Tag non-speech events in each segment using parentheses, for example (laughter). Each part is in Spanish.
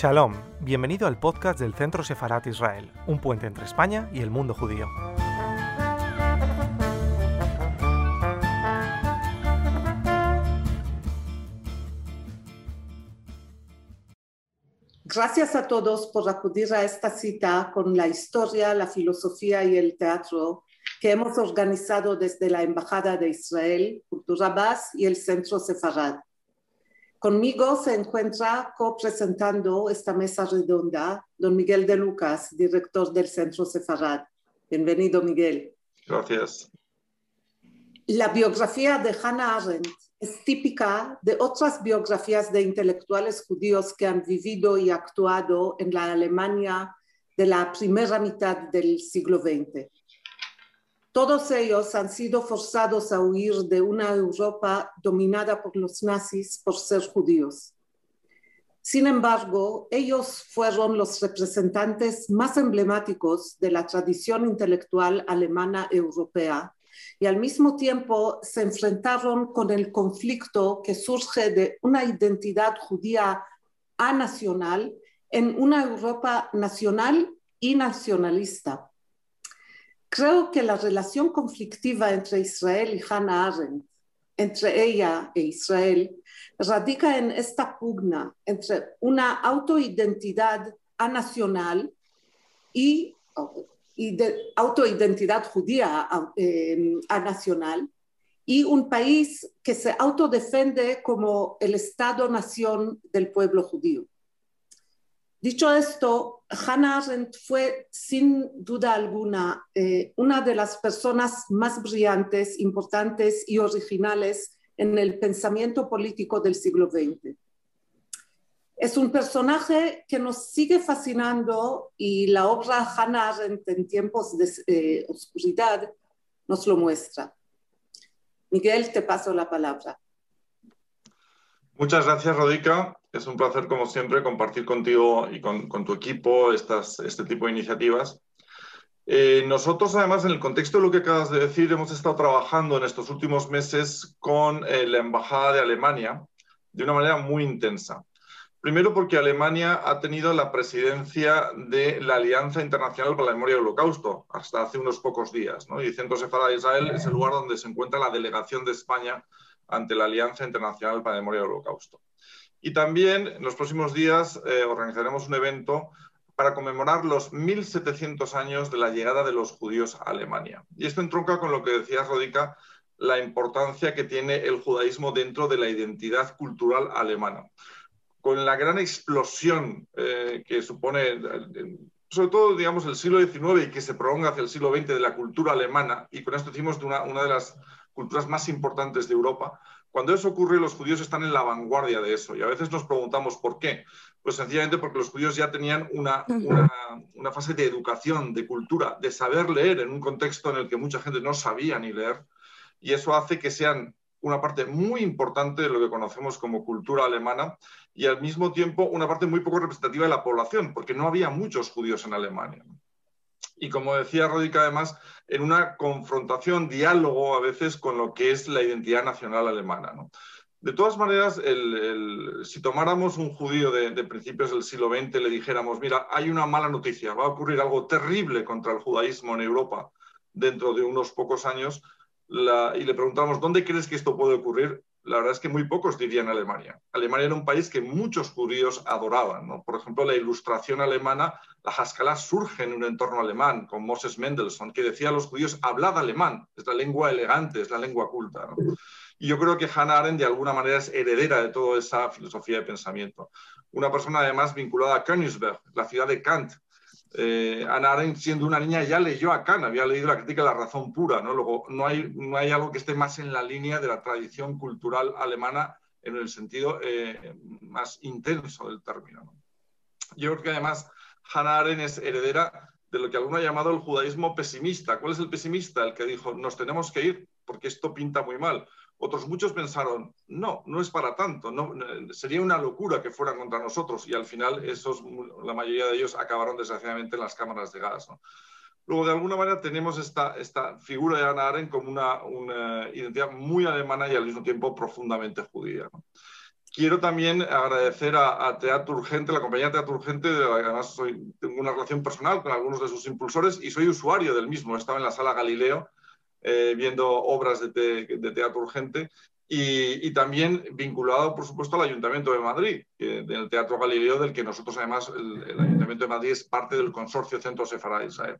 Shalom, bienvenido al podcast del Centro Sefarat Israel, un puente entre España y el mundo judío. Gracias a todos por acudir a esta cita con la historia, la filosofía y el teatro que hemos organizado desde la Embajada de Israel, Cultura Bas y el Centro Sefarad. Conmigo se encuentra copresentando esta mesa redonda don Miguel de Lucas, director del Centro Sefarad. Bienvenido, Miguel. Gracias. La biografía de Hannah Arendt es típica de otras biografías de intelectuales judíos que han vivido y actuado en la Alemania de la primera mitad del siglo XX. Todos ellos han sido forzados a huir de una Europa dominada por los nazis por ser judíos. Sin embargo, ellos fueron los representantes más emblemáticos de la tradición intelectual alemana europea y al mismo tiempo se enfrentaron con el conflicto que surge de una identidad judía anacional en una Europa nacional y nacionalista. Creo que la relación conflictiva entre Israel y Hannah Arendt, entre ella e Israel, radica en esta pugna entre una autoidentidad anacional y, y de, autoidentidad judía eh, anacional y un país que se autodefende como el Estado-nación del pueblo judío. Dicho esto, Hannah Arendt fue sin duda alguna eh, una de las personas más brillantes, importantes y originales en el pensamiento político del siglo XX. Es un personaje que nos sigue fascinando y la obra Hannah Arendt en tiempos de eh, oscuridad nos lo muestra. Miguel, te paso la palabra. Muchas gracias, Rodica. Es un placer, como siempre, compartir contigo y con, tu equipo estas, este tipo de iniciativas. Eh, nosotros, además, en el contexto de lo que acabas de decir, hemos estado trabajando en estos últimos meses con eh, la Embajada de Alemania de una manera muy intensa. Primero porque Alemania ha tenido la presidencia de la Alianza Internacional para la Memoria del Holocausto hasta hace unos pocos días. ¿no? Y Centro Sefara de Israel es el lugar donde se encuentra la delegación de España ante la Alianza Internacional para la Memoria del Holocausto. Y también en los próximos días eh, organizaremos un evento para conmemorar los 1.700 años de la llegada de los judíos a Alemania. Y esto entronca con lo que decía Rodica, la importancia que tiene el judaísmo dentro de la identidad cultural alemana. Con la gran explosión eh, que supone, sobre todo, digamos, el siglo XIX y que se prolonga hacia el siglo XX de la cultura alemana, y con esto decimos de una, una de las culturas más importantes de Europa, cuando eso ocurre, los judíos están en la vanguardia de eso. Y a veces nos preguntamos por qué. Pues sencillamente porque los judíos ya tenían una, una, fase de educación, de cultura, de saber leer en un contexto en el que mucha gente no sabía ni leer. Y eso hace que sean una parte muy importante de lo que conocemos como cultura alemana y al mismo tiempo una parte muy poco representativa de la población, porque no había muchos judíos en Alemania y como decía Rodica además, en una confrontación, diálogo a veces con lo que es la identidad nacional alemana. De todas maneras, si tomáramos un judío de, principios del siglo XX, le dijéramos, mira, hay una mala noticia, va a ocurrir algo terrible contra el judaísmo en Europa dentro de unos pocos años, y le preguntamos, ¿dónde crees que esto puede ocurrir? La verdad es que muy pocos dirían Alemania. Alemania era un país que muchos judíos adoraban. Por ejemplo, la ilustración alemana, la Haskalah surge en un entorno alemán, con Moses Mendelssohn, que decía a los judíos, hablad alemán, es la lengua elegante, es la lengua culta. Y yo creo que Hannah Arendt de alguna manera es heredera de toda esa filosofía de pensamiento. Una persona además vinculada a Königsberg, la ciudad de Kant, eh, Ana Arendt, siendo una niña, ya leyó a Kant, había leído la crítica de la razón pura. ¿no? Luego, no hay, no hay algo que esté más en la línea de la tradición cultural alemana en el sentido eh, más intenso del término. Yo creo que además Hannah Arendt es heredera de lo que alguno ha llamado el judaísmo pesimista. ¿Cuál es el pesimista? El que dijo, nos tenemos que ir porque esto pinta muy mal. Otros muchos pensaron, no, no es para tanto, no, sería una locura que fueran contra nosotros y al final esos, la mayoría de ellos acabaron desgraciadamente en las cámaras de gas. Luego, de alguna manera, tenemos esta, esta figura de Ana Arendt como una, una, identidad muy alemana y al mismo tiempo profundamente judía. Quiero también agradecer a, Teatro Urgente, la compañía Teatro Urgente, además tengo una relación personal con algunos de sus impulsores y soy usuario del mismo. Estaba en la sala Galileo eh, viendo obras de, Teatro Urgente y, también vinculado, por supuesto, al Ayuntamiento de Madrid, del Teatro Galileo, del que nosotros además, el, Ayuntamiento de Madrid es parte del consorcio Centro Sefarad Israel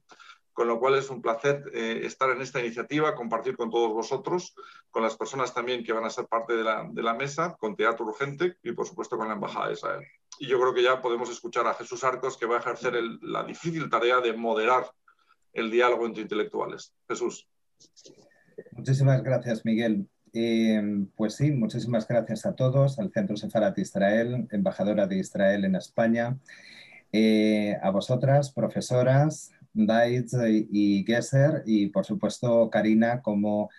con lo cual es un placer eh, estar en esta iniciativa, compartir con todos vosotros, con las personas también que van a ser parte de la, mesa, con Teatro Urgente y por supuesto con la Embajada de Israel. Y yo creo que ya podemos escuchar a Jesús Arcos que va a ejercer la difícil tarea de moderar el diálogo entre intelectuales. Jesús. Muchísimas gracias, Miguel. Eh, pues sí, muchísimas gracias a todos, al Centro Sefarat Israel, embajadora de Israel en España, eh, a vosotras, profesoras, Daitz y Gesser y por supuesto Karina como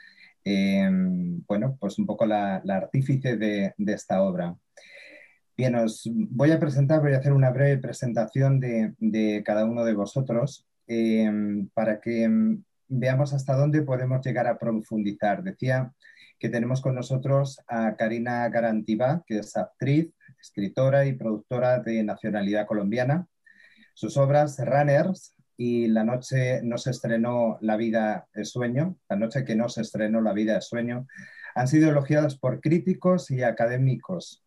em, bueno, pues un poco la, artífice de, esta obra. Bien, os voy a presentar, voy a hacer una breve presentación de, cada uno de vosotros em, para que em, veamos hasta dónde podemos llegar a profundizar. Decía que tenemos con nosotros a Karina Garantiba, que es actriz, escritora y productora de nacionalidad colombiana. Sus obras Runners, y la noche no se estrenó La vida es sueño, la noche que no se estrenó La vida es sueño, han sido elogiadas por críticos y académicos.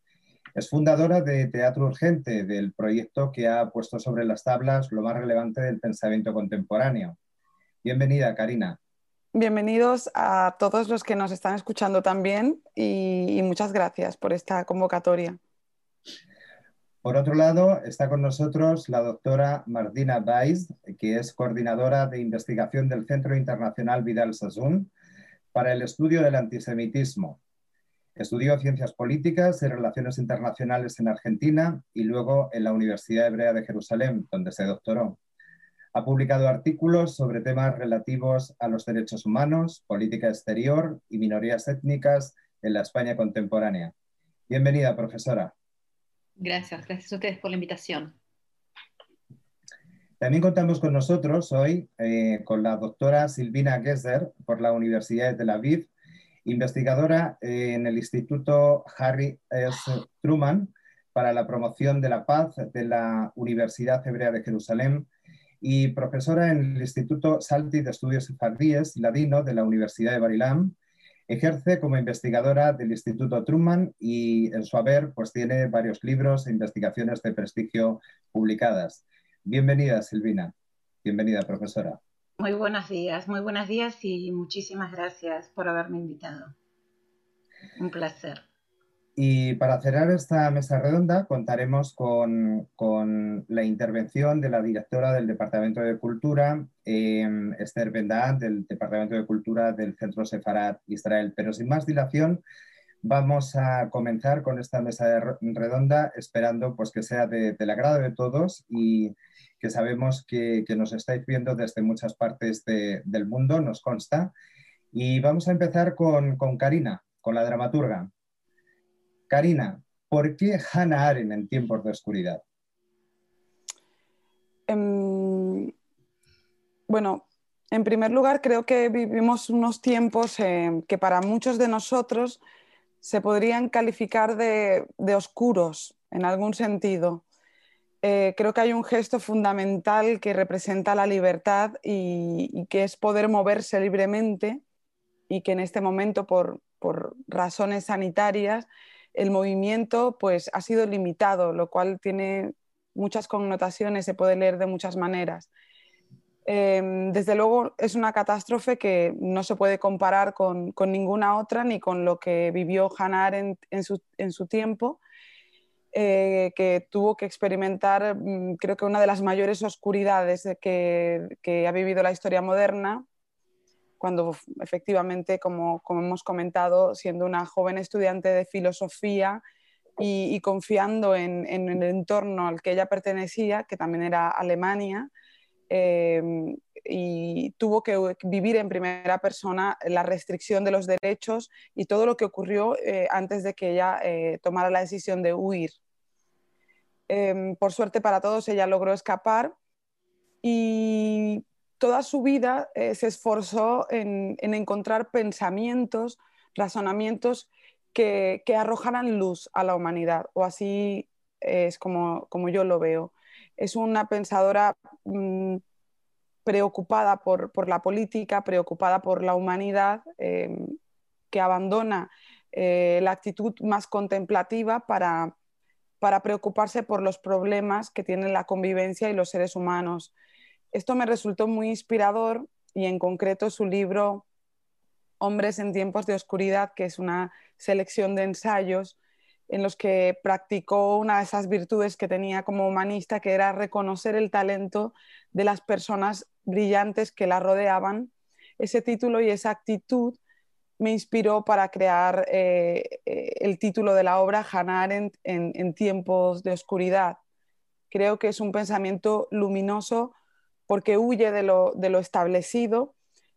Es fundadora de Teatro Urgente, del proyecto que ha puesto sobre las tablas lo más relevante del pensamiento contemporáneo. Bienvenida, Karina. Bienvenidos a todos los que nos están escuchando también y, y muchas gracias por esta convocatoria. Por otro lado, está con nosotros la doctora Martina Weiss, que es coordinadora de investigación del Centro Internacional Vidal Sassoon para el estudio del antisemitismo. Estudió ciencias políticas y relaciones internacionales en Argentina y luego en la Universidad Hebrea de Jerusalén, donde se doctoró. Ha publicado artículos sobre temas relativos a los derechos humanos, política exterior y minorías étnicas en la España contemporánea. Bienvenida, profesora. Gracias, gracias a ustedes por la invitación. También contamos con nosotros hoy eh, con la doctora Silvina Gesser por la Universidad de Tel Aviv, investigadora en el Instituto Harry S. Truman para la promoción de la paz de la Universidad Hebrea de Jerusalén y profesora en el Instituto Salti de Estudios Sefardíes Ladino de la Universidad de Barilam Ejerce como investigadora del Instituto Truman y en su haber pues, tiene varios libros e investigaciones de prestigio publicadas. Bienvenida, Silvina. Bienvenida, profesora. Muy buenos días, muy buenos días y muchísimas gracias por haberme invitado. Un placer. Y para cerrar esta mesa redonda contaremos con, la intervención de la directora del Departamento de Cultura, em, Esther Bendad, del Departamento de Cultura del Centro Sefarat Israel. Pero sin más dilación, vamos a comenzar con esta mesa redonda esperando pues, que sea del agrado de todos y que sabemos que, nos estáis viendo desde muchas partes del mundo, nos consta. Y vamos a empezar con, con Karina, con la dramaturga. Karina, ¿por qué Hannah Arendt en tiempos de oscuridad? Em, bueno, en primer lugar, creo que vivimos unos tiempos que para muchos de nosotros se podrían calificar de, oscuros en algún sentido. Eh, creo que hay un gesto fundamental que representa la libertad y, que es poder moverse libremente y que en este momento, por razones sanitarias, el movimiento pues, ha sido limitado, lo cual tiene muchas connotaciones, se puede leer de muchas maneras. Em, desde luego es una catástrofe que no se puede comparar con, ninguna otra ni con lo que vivió Arendt en su, tiempo, eh, que tuvo que experimentar mm, creo que una de las mayores oscuridades que ha vivido la historia moderna cuando efectivamente, como, hemos comentado, siendo una joven estudiante de filosofía y, confiando en, el entorno al que ella pertenecía, que también era Alemania, em, y tuvo que vivir en primera persona la restricción de los derechos y todo lo que ocurrió eh, antes de que ella eh, tomara la decisión de huir. Em, por suerte para todos, ella logró escapar y toda su vida eh, se esforzó en, encontrar pensamientos, razonamientos que, arrojaran luz a la humanidad, o así es como, yo lo veo. Es una pensadora mm, preocupada por, la política, preocupada por la humanidad, em, que abandona eh, la actitud más contemplativa para, para preocuparse por los problemas que tienen la convivencia y los seres humanos. Esto me resultó muy inspirador y en concreto su libro Hombres en tiempos de oscuridad, que es una selección de ensayos en los que practicó una de esas virtudes que tenía como humanista, que era reconocer el talento de las personas brillantes que la rodeaban. Ese título y esa actitud me inspiró para crear eh, eh, el título de la obra Hannah Arendt en, tiempos de oscuridad. Creo que es un pensamiento luminoso porque huye de lo, de lo establecido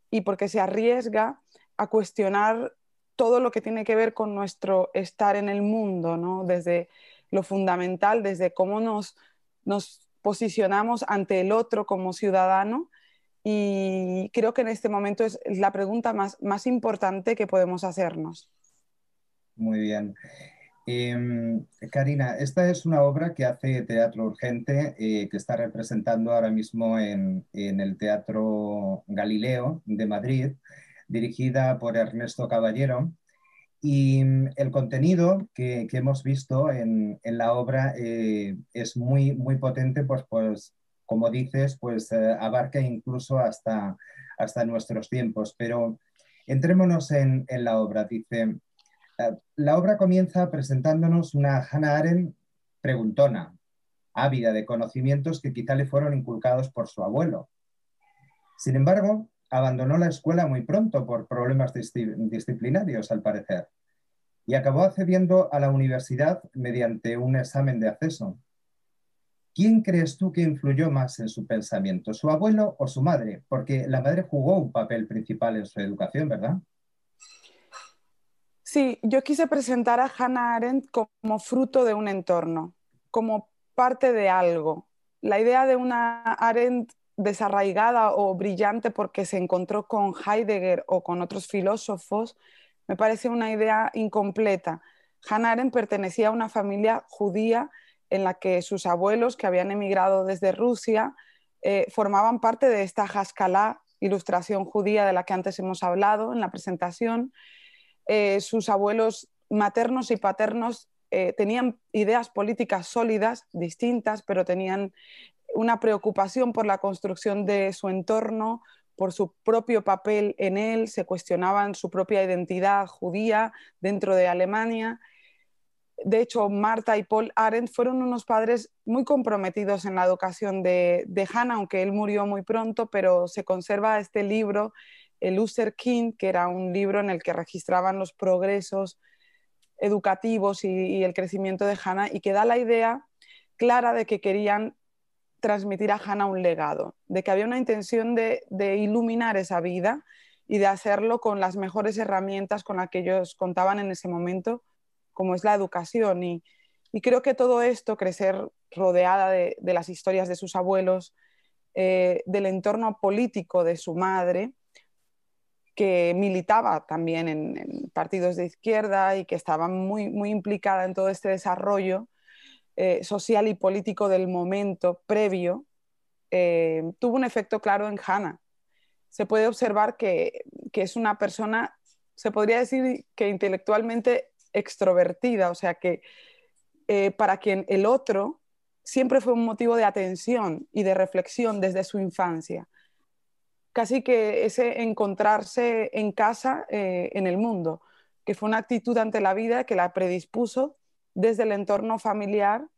y porque se arriesga a cuestionar todo lo que tiene que ver con nuestro estar en el mundo, ¿no? desde lo fundamental, desde cómo nos, nos posicionamos ante el otro como ciudadano. Y creo que en este momento es la pregunta más, más importante que podemos hacernos. Muy bien. Em, Karina, esta es una obra que hace Teatro Urgente, eh, que está representando ahora mismo en, en el Teatro Galileo de Madrid dirigida por Ernesto Caballero. Y mm, el contenido que, hemos visto en, la obra eh, es muy, muy potente, pues, pues como dices, pues eh, abarca incluso hasta, hasta nuestros tiempos. Pero entrémonos en, la obra. Dice, la obra comienza presentándonos una Hannah Arendt preguntona, ávida de conocimientos que quizá le fueron inculcados por su abuelo. Sin embargo, abandonó la escuela muy pronto por problemas disciplinarios, al parecer, y acabó accediendo a la universidad mediante un examen de acceso. ¿Quién crees tú que influyó más en su pensamiento, su abuelo o su madre? Porque la madre jugó un papel principal en su educación, ¿verdad? Sí, yo quise presentar a Hannah Arendt como fruto de un entorno, como parte de algo. La idea de una Arendt desarraigada o brillante porque se encontró con Heidegger o con otros filósofos, me parece una idea incompleta. Hannah Arendt pertenecía a una familia judía en la que sus abuelos, que habían emigrado desde Rusia, eh, formaban parte de esta Haskalah, ilustración judía de la que antes hemos hablado en la presentación. Eh, sus abuelos maternos y paternos eh, tenían ideas políticas sólidas, distintas, pero tenían una preocupación por la construcción de su entorno, por su propio papel en él, se cuestionaban su propia identidad judía dentro de Alemania. De hecho, Marta y Paul Arendt fueron unos padres muy comprometidos en la educación de, de Hannah, aunque él murió muy pronto, pero se conserva este libro, el User King, que era un libro en el que registraban los progresos educativos y, y el crecimiento de Hannah y que da la idea clara de que querían transmitir a Hannah un legado, de que había una intención de, iluminar esa vida y de hacerlo con las mejores herramientas con las que ellos contaban en ese momento, como es la educación. Y, creo que todo esto, crecer rodeada de, las historias de sus abuelos, eh, del entorno político de su madre, que militaba también en, partidos de izquierda y que estaba muy, muy implicada en todo este desarrollo, eh, social y político del momento previo eh, tuvo un efecto claro en Hannah. Se puede observar que, es una persona, se podría decir que intelectualmente extrovertida, o sea que eh, para quien el otro siempre fue un motivo de atención y de reflexión desde su infancia. Casi que ese encontrarse en casa, en el mundo, que fue una actitud ante la vida que la predispuso desde el entorno familiar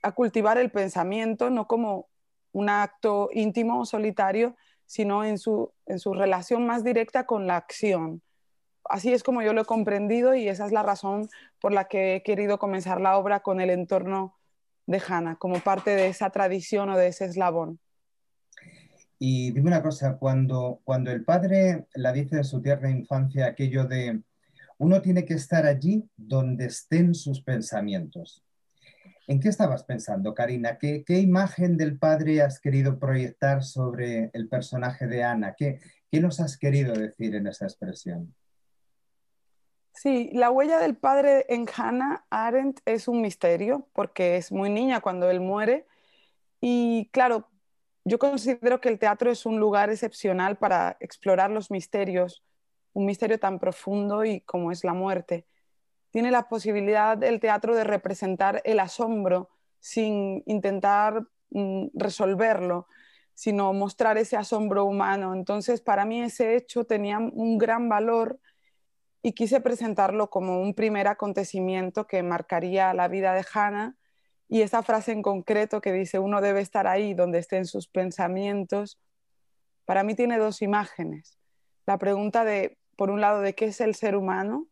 a cultivar el pensamiento, no como un acto íntimo o solitario, sino en su, en su relación más directa con la acción. Así es como yo lo he comprendido y esa es la razón por la que he querido comenzar la obra con el entorno de Hannah, como parte de esa tradición o de ese eslabón. Y dime una cosa, cuando, cuando el padre la dice en su tierna infancia aquello de uno tiene que estar allí donde estén sus pensamientos. ¿En qué estabas pensando, Karina? ¿Qué, imagen del padre has querido proyectar sobre el personaje de Ana? ¿Qué, nos has querido decir en esa expresión? Sí, la huella del padre en Hannah Arendt es un misterio porque es muy niña cuando él muere y claro, yo considero que el teatro es un lugar excepcional para explorar los misterios, un misterio tan profundo y como es la muerte. Tiene la posibilidad del teatro de representar el asombro sin intentar mm, resolverlo, sino mostrar ese asombro humano. Entonces, para mí ese hecho tenía un gran valor y quise presentarlo como un primer acontecimiento que marcaría la vida de Hannah y esa frase en concreto que dice uno debe estar ahí donde estén sus pensamientos, para mí tiene dos imágenes. La pregunta de, por un lado, de qué es el ser humano,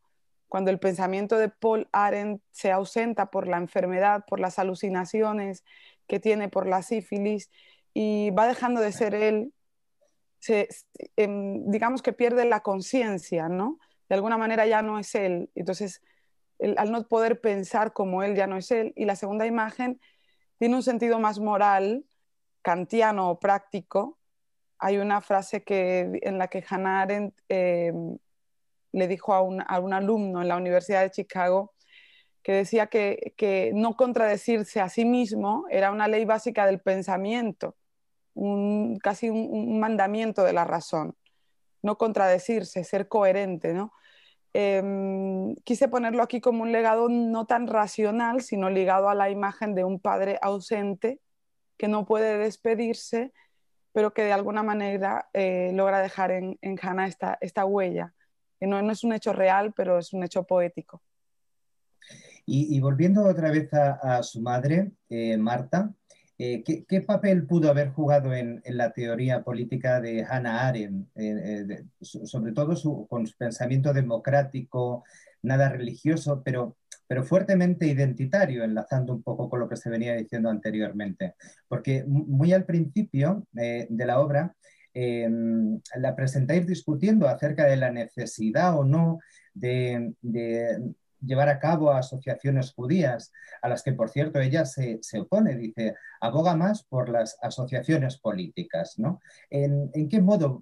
cuando el pensamiento de Paul Arendt se ausenta por la enfermedad, por las alucinaciones que tiene por la sífilis y va dejando de ser él, em, digamos que pierde la conciencia, ¿no? de alguna manera ya no es él. Entonces, al no poder pensar como él ya no es él. Y la segunda imagen tiene un sentido más moral, kantiano o práctico. Hay una frase que, en la que Hannah Arendt eh, le dijo a un, alumno en la Universidad de Chicago que decía que, que, no contradecirse a sí mismo era una ley básica del pensamiento, un, casi un, un mandamiento de la razón no contradecirse, ser coherente, ¿no? Em, quise ponerlo aquí como un legado no tan racional, sino ligado a la imagen de un padre ausente que no puede despedirse, pero que de alguna manera eh, logra dejar en, en Hannah esta, huella. Que no, no, es un hecho real, pero es un hecho poético. Y, volviendo otra vez a, su madre, eh, Marta, eh, ¿qué, papel pudo haber jugado en, la teoría política de Hannah Arendt, eh, eh, sobre todo con su pensamiento democrático, nada religioso, pero, pero fuertemente identitario, enlazando un poco con lo que se venía diciendo anteriormente? Porque muy al principio de la obra, em, la presentáis discutiendo acerca de la necesidad o no de, llevar a cabo asociaciones judías, a las que, por cierto, ella se, opone, dice, aboga más por las asociaciones políticas. ¿no? ¿En, qué modo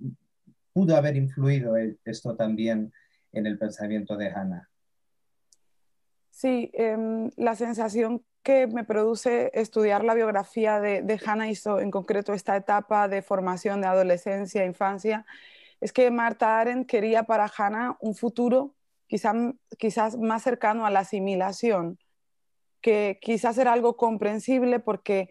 pudo haber influido esto también en el pensamiento de Hannah? Sí, em, la sensación que me produce estudiar la biografía de, de Hannah, hizo en concreto esta etapa de formación de adolescencia, infancia, es que Marta Arendt quería para Hannah un futuro quizás más cercano a la asimilación, que quizás era algo comprensible porque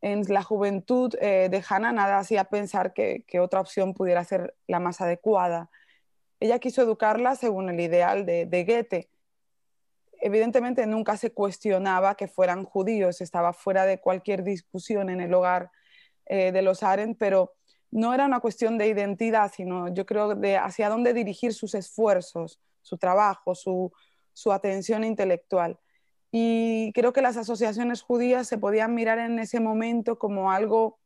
en la juventud eh, de Hannah nada hacía pensar que, otra opción pudiera ser la más adecuada. Ella quiso educarla según el ideal de, Goethe. Evidentemente nunca se cuestionaba que fueran judíos, estaba fuera de cualquier discusión en el hogar eh, de los Arendt, pero no era una cuestión de identidad, sino yo creo de hacia dónde dirigir sus esfuerzos, su trabajo, su, atención intelectual. Y creo que las asociaciones judías se podían mirar en ese momento como algo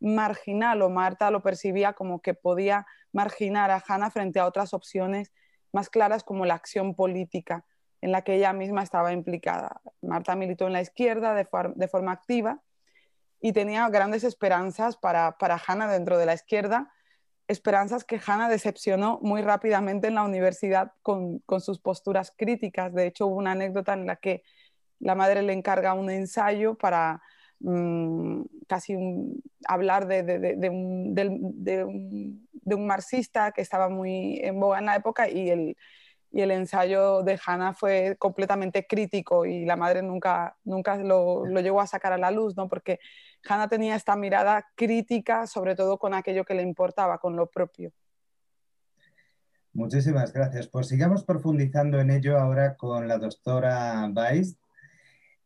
marginal, o Marta lo percibía como que podía marginar a Hannah frente a otras opciones más claras como la acción política en la que ella misma estaba implicada. Marta militó en la izquierda de, forma activa y tenía grandes esperanzas para, para Hannah dentro de la izquierda, esperanzas que Hannah decepcionó muy rápidamente en la universidad con, sus posturas críticas. De hecho, hubo una anécdota en la que la madre le encarga un ensayo para casi hablar de, un, marxista que estaba muy en boga en la época y el, ensayo de Hannah fue completamente crítico y la madre nunca, nunca lo, lo, llegó a sacar a la luz, ¿no? porque Hannah tenía esta mirada crítica, sobre todo con aquello que le importaba, con lo propio. Muchísimas gracias. Pues sigamos profundizando en ello ahora con la doctora Weiss.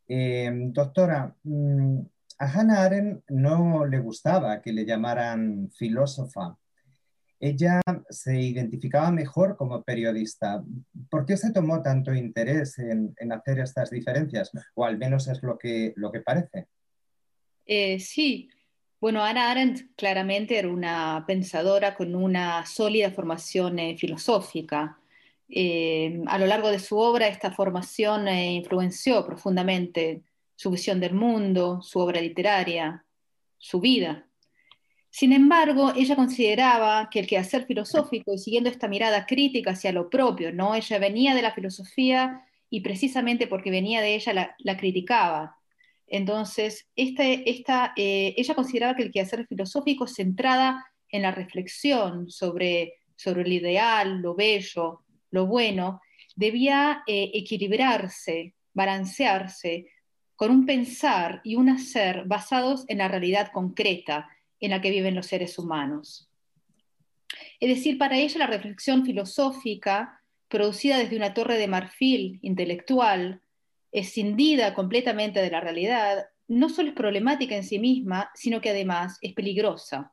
Eh, doctora, mm, a Hannah Arendt no le gustaba que le llamaran filósofa. Ella se identificaba mejor como periodista. ¿Por qué se tomó tanto interés en, hacer estas diferencias? O al menos es lo que, lo que parece. Eh, sí, bueno, Ana Arendt claramente era una pensadora con una sólida formación eh, filosófica. Eh, a lo largo de su obra, esta formación influenció profundamente su visión del mundo, su obra literaria, su vida. Sin embargo, ella consideraba que el quehacer filosófico, y siguiendo esta mirada crítica hacia lo propio, ¿no? ella venía de la filosofía y precisamente porque venía de ella la, criticaba. Entonces, este, esta, eh, ella consideraba que el quehacer filosófico centrada en la reflexión sobre, sobre el ideal, lo bello, lo bueno, debía eh, equilibrarse, balancearse con un pensar y un hacer basados en la realidad concreta en la que viven los seres humanos. Es decir, para ella la reflexión filosófica, producida desde una torre de marfil intelectual, escindida completamente de la realidad, no solo es problemática en sí misma, sino que además es peligrosa.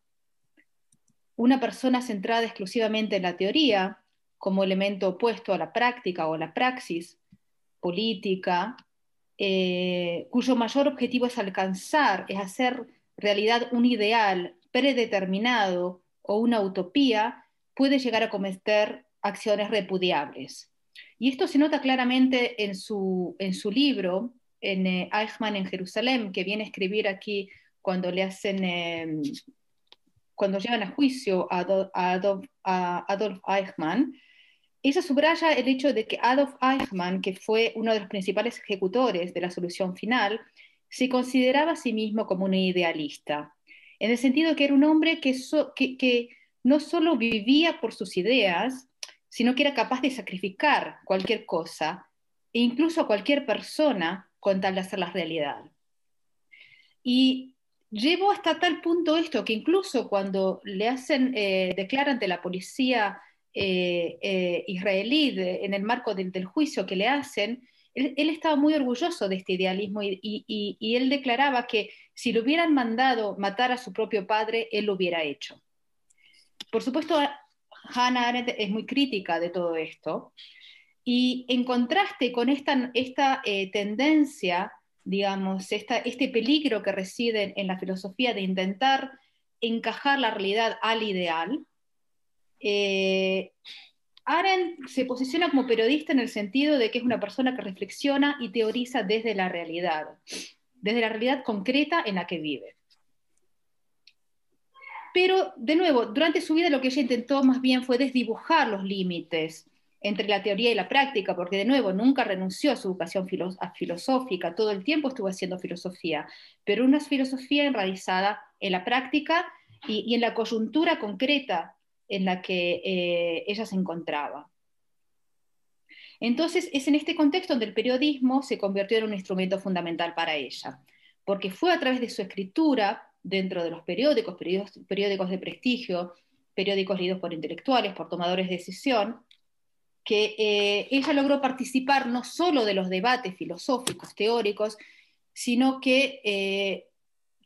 Una persona centrada exclusivamente en la teoría, como elemento opuesto a la práctica o la praxis política, eh, cuyo mayor objetivo es alcanzar, es hacer realidad un ideal predeterminado o una utopía, puede llegar a cometer acciones repudiables. Y esto se nota claramente en su, en su libro, en eh, Eichmann en Jerusalén, que viene a escribir aquí cuando le hacen, em, cuando llevan a juicio a, a Adolf Eichmann, ella subraya el hecho de que Adolf Eichmann, que fue uno de los principales ejecutores de la solución final, se consideraba a sí mismo como un idealista, en el sentido que era un hombre que, no solo vivía por sus ideas, sino que era capaz de sacrificar cualquier cosa, e incluso a cualquier persona, con tal de hacerla realidad. Y llevó hasta tal punto esto que incluso cuando le hacen, eh, ante la policía eh, eh, israelí en el marco del, juicio que le hacen, él, estaba muy orgulloso de este idealismo y, él declaraba que si lo hubieran mandado matar a su propio padre, él lo hubiera hecho. Por supuesto, Hannah Arendt es muy crítica de todo esto y en contraste con esta, eh, tendencia, digamos, este peligro que reside en la filosofía de intentar encajar la realidad al ideal, eh, Arendt se posiciona como periodista en el sentido de que es una persona que reflexiona y teoriza desde la realidad, desde la realidad concreta en la que vive. Pero, de nuevo, durante su vida lo que ella intentó más bien fue desdibujar los límites entre la teoría y la práctica, porque de nuevo nunca renunció a su educación filosófica, todo el tiempo estuvo haciendo filosofía, pero una filosofía enraizada en la práctica y en la coyuntura concreta en la que eh, ella se encontraba. Entonces, es en este contexto donde el periodismo se convirtió en un instrumento fundamental para ella, porque fue a través de su escritura dentro de los periódicos, periódicos, de prestigio, periódicos leídos por intelectuales, por tomadores de decisión, que eh, ella logró participar no solo de los debates filosóficos, teóricos, sino que eh,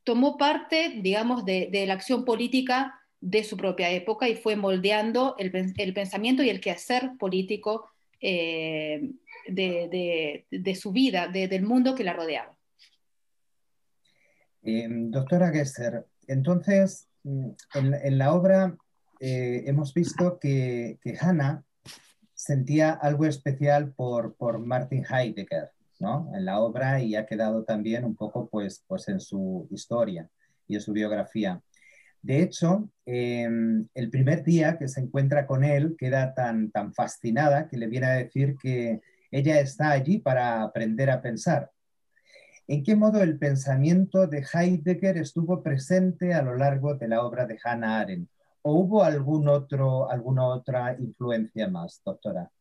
tomó parte, digamos, de, de, la acción política de su propia época y fue moldeando el, pensamiento y el quehacer político eh, de, su vida, del mundo que la rodeaba. Eh, doctora Gesser, entonces, mm, en, la obra eh, hemos visto que, que, Hannah sentía algo especial por, por Martin Heidegger, ¿no? En la obra y ha quedado también un poco pues, pues en su historia y en su biografía. De hecho, em, el primer día que se encuentra con él queda tan, tan fascinada que le viene a decir que ella está allí para aprender a pensar. ¿En qué modo el pensamiento de Heidegger estuvo presente a lo largo de la obra de Hannah Arendt? ¿O hubo algún otro, alguna otra influencia más, doctora?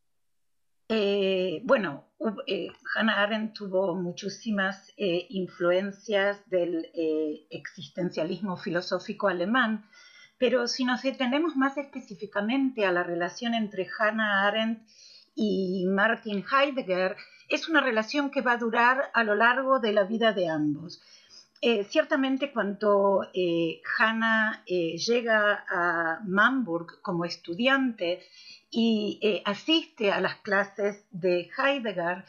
Eh, bueno, eh, Hannah Arendt tuvo muchísimas eh, influencias del existencialismo filosófico alemán, pero si nos detenemos más específicamente a la relación entre Hannah Arendt y Martin Heidegger, es una relación que va a durar a lo largo de la vida de ambos. Ciertamente cuando Hannah llega a Mamburg como estudiante, y eh, asiste a las clases de Heidegger,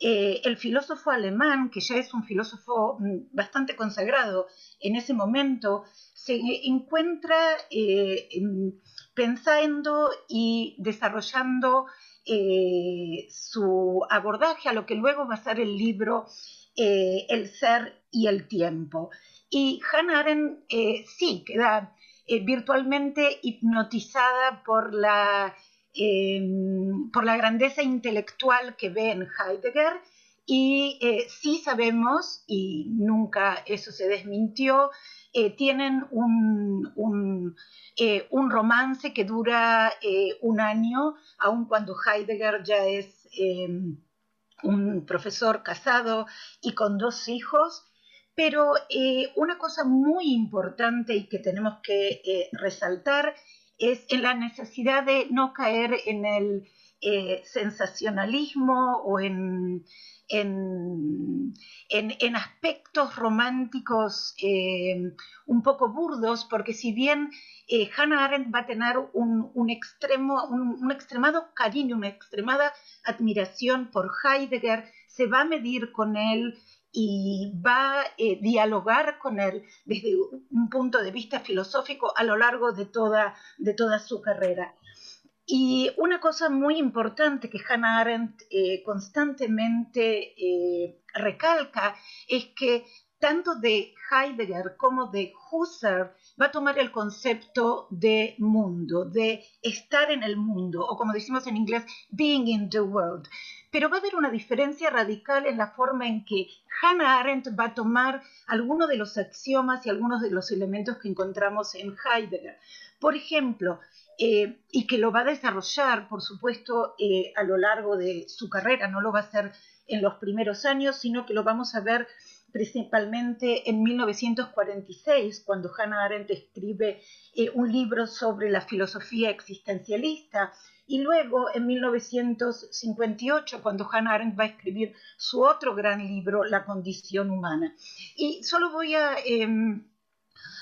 eh, el filósofo alemán, que ya es un filósofo mm, bastante consagrado en ese momento, se encuentra eh, pensando y desarrollando su abordaje a lo que luego va a ser el libro el ser y el tiempo. Y Hannah Arendt sí queda virtualmente hipnotizada por la, por la grandeza intelectual que ve en Heidegger y sí sabemos, y nunca eso se desmintió, eh, tienen un, eh, un, romance que dura eh, un año, aun cuando Heidegger ya es em, un profesor casado y con dos hijos. Pero una cosa muy importante y que tenemos que resaltar es en la necesidad de no caer en el sensacionalismo o en en, aspectos románticos eh, un poco burdos, porque si bien eh, Hannah Arendt va a tener un, extremo, un, extremado cariño, una extremada admiración por Heidegger, se va a medir con él y va a eh, dialogar con él desde un punto de vista filosófico a lo largo de toda, de toda su carrera. Y una cosa muy importante que Hannah Arendt eh, constantemente eh, recalca es que tanto de Heidegger como de Husserl va a tomar el concepto de mundo, de estar en el mundo, o como decimos en inglés, being in the world. Pero va a haber una diferencia radical en la forma en que Hannah Arendt va a tomar algunos de los axiomas y algunos de los elementos que encontramos en Heidegger. Por ejemplo, eh, y que lo va a desarrollar, por supuesto, eh, a lo largo de su carrera, no lo va a hacer en los primeros años, sino que lo vamos a ver principalmente en 1946, cuando Hannah Arendt escribe eh, un libro sobre la filosofía existencialista, y luego en 1958, cuando Hannah Arendt va a escribir su otro gran libro, La condición humana. Y solo voy a em,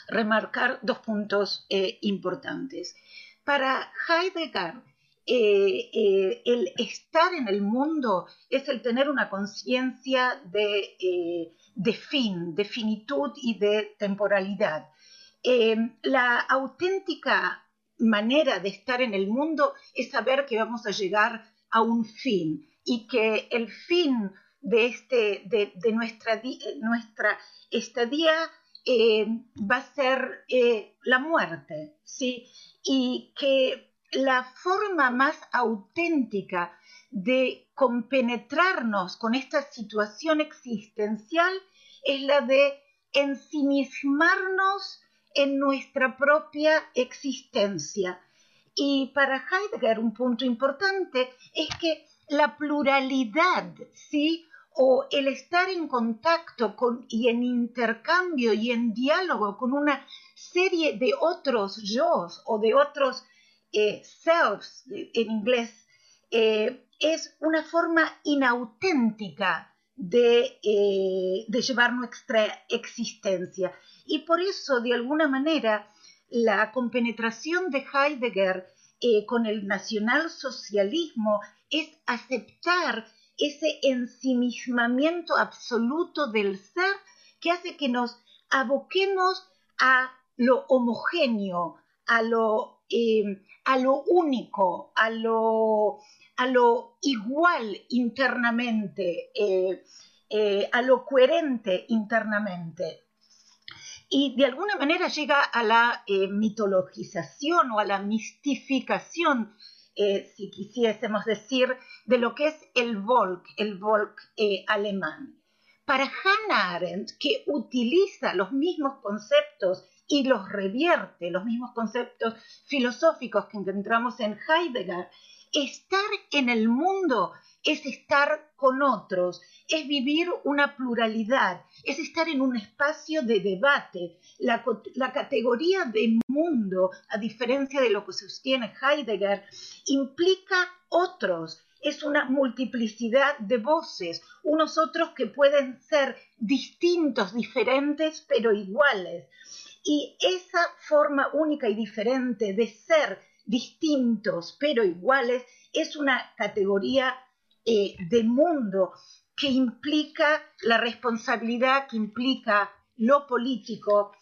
remarcar dos puntos importantes. Para Heidegger, eh, eh, el estar en el mundo es el tener una conciencia de, eh, fin, de finitud y de temporalidad. la auténtica manera de estar en el mundo es saber que vamos a llegar a un fin y que el fin de, este, de, nuestra, nuestra estadía va a ser la muerte. ¿sí? Y que la forma más auténtica de compenetrarnos con esta situación existencial es la de ensimismarnos en nuestra propia existencia. Y para Heidegger un punto importante es que la pluralidad, ¿sí? O el estar en contacto con, y en intercambio y en diálogo con una serie de otros yo o de otros eh, selves en inglés eh, es una forma inauténtica de, eh, de llevar nuestra existencia. Y por eso, de alguna manera, la compenetración de Heidegger con el nacionalsocialismo es aceptar ese ensimismamiento absoluto del ser que hace que nos aboquemos a lo homogéneo, a lo, eh, a lo único, a lo, a lo, igual internamente, eh, eh, a lo coherente internamente. Y de alguna manera llega a la mitologización o a la mistificación eh, si quisiésemos decir, de lo que es el Volk, el Volk eh, alemán. Para Hannah Arendt, que utiliza los mismos conceptos y los revierte, los mismos conceptos filosóficos que encontramos en Heidegger, estar en el mundo es estar con otros, es vivir una pluralidad, es estar en un espacio de debate. La, categoría de mundo, a diferencia de lo que sostiene Heidegger, implica otros, es una multiplicidad de voces, unos otros que pueden ser distintos, diferentes, pero iguales. Y esa forma única y diferente de ser distintos, pero iguales, es una categoría eh, de mundo que implica la responsabilidad, que implica lo político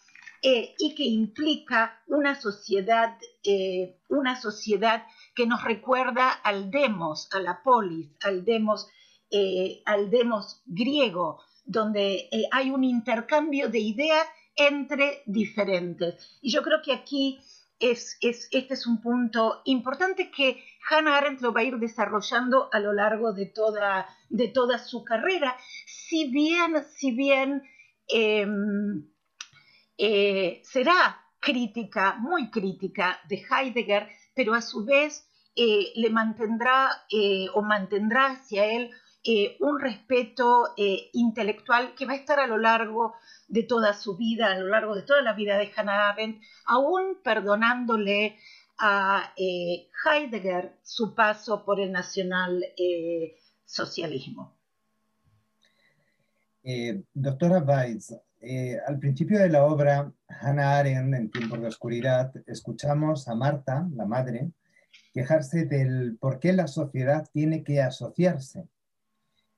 eh, y que implica una sociedad, eh, una sociedad que nos recuerda al demos, a la polis, al demos, al demos griego, donde hay un intercambio de ideas entre diferentes. Y yo creo que aquí es, este es un punto importante que Hannah Arendt lo va a ir desarrollando a lo largo de toda, de toda su carrera, si bien, si bien em, eh, será crítica, muy crítica de Heidegger, pero a su vez eh, le mantendrá eh, o mantendrá hacia él un respeto intelectual que va a estar a lo largo de toda su vida, a lo largo de toda la vida de Hannah Arendt, aún perdonándole a eh, Heidegger su paso por el nacionalsocialismo. Eh, eh, doctora Weitz, al principio de la obra Hannah Arendt en Tiempos de Oscuridad, escuchamos a Marta, la madre, quejarse del por qué la sociedad tiene que asociarse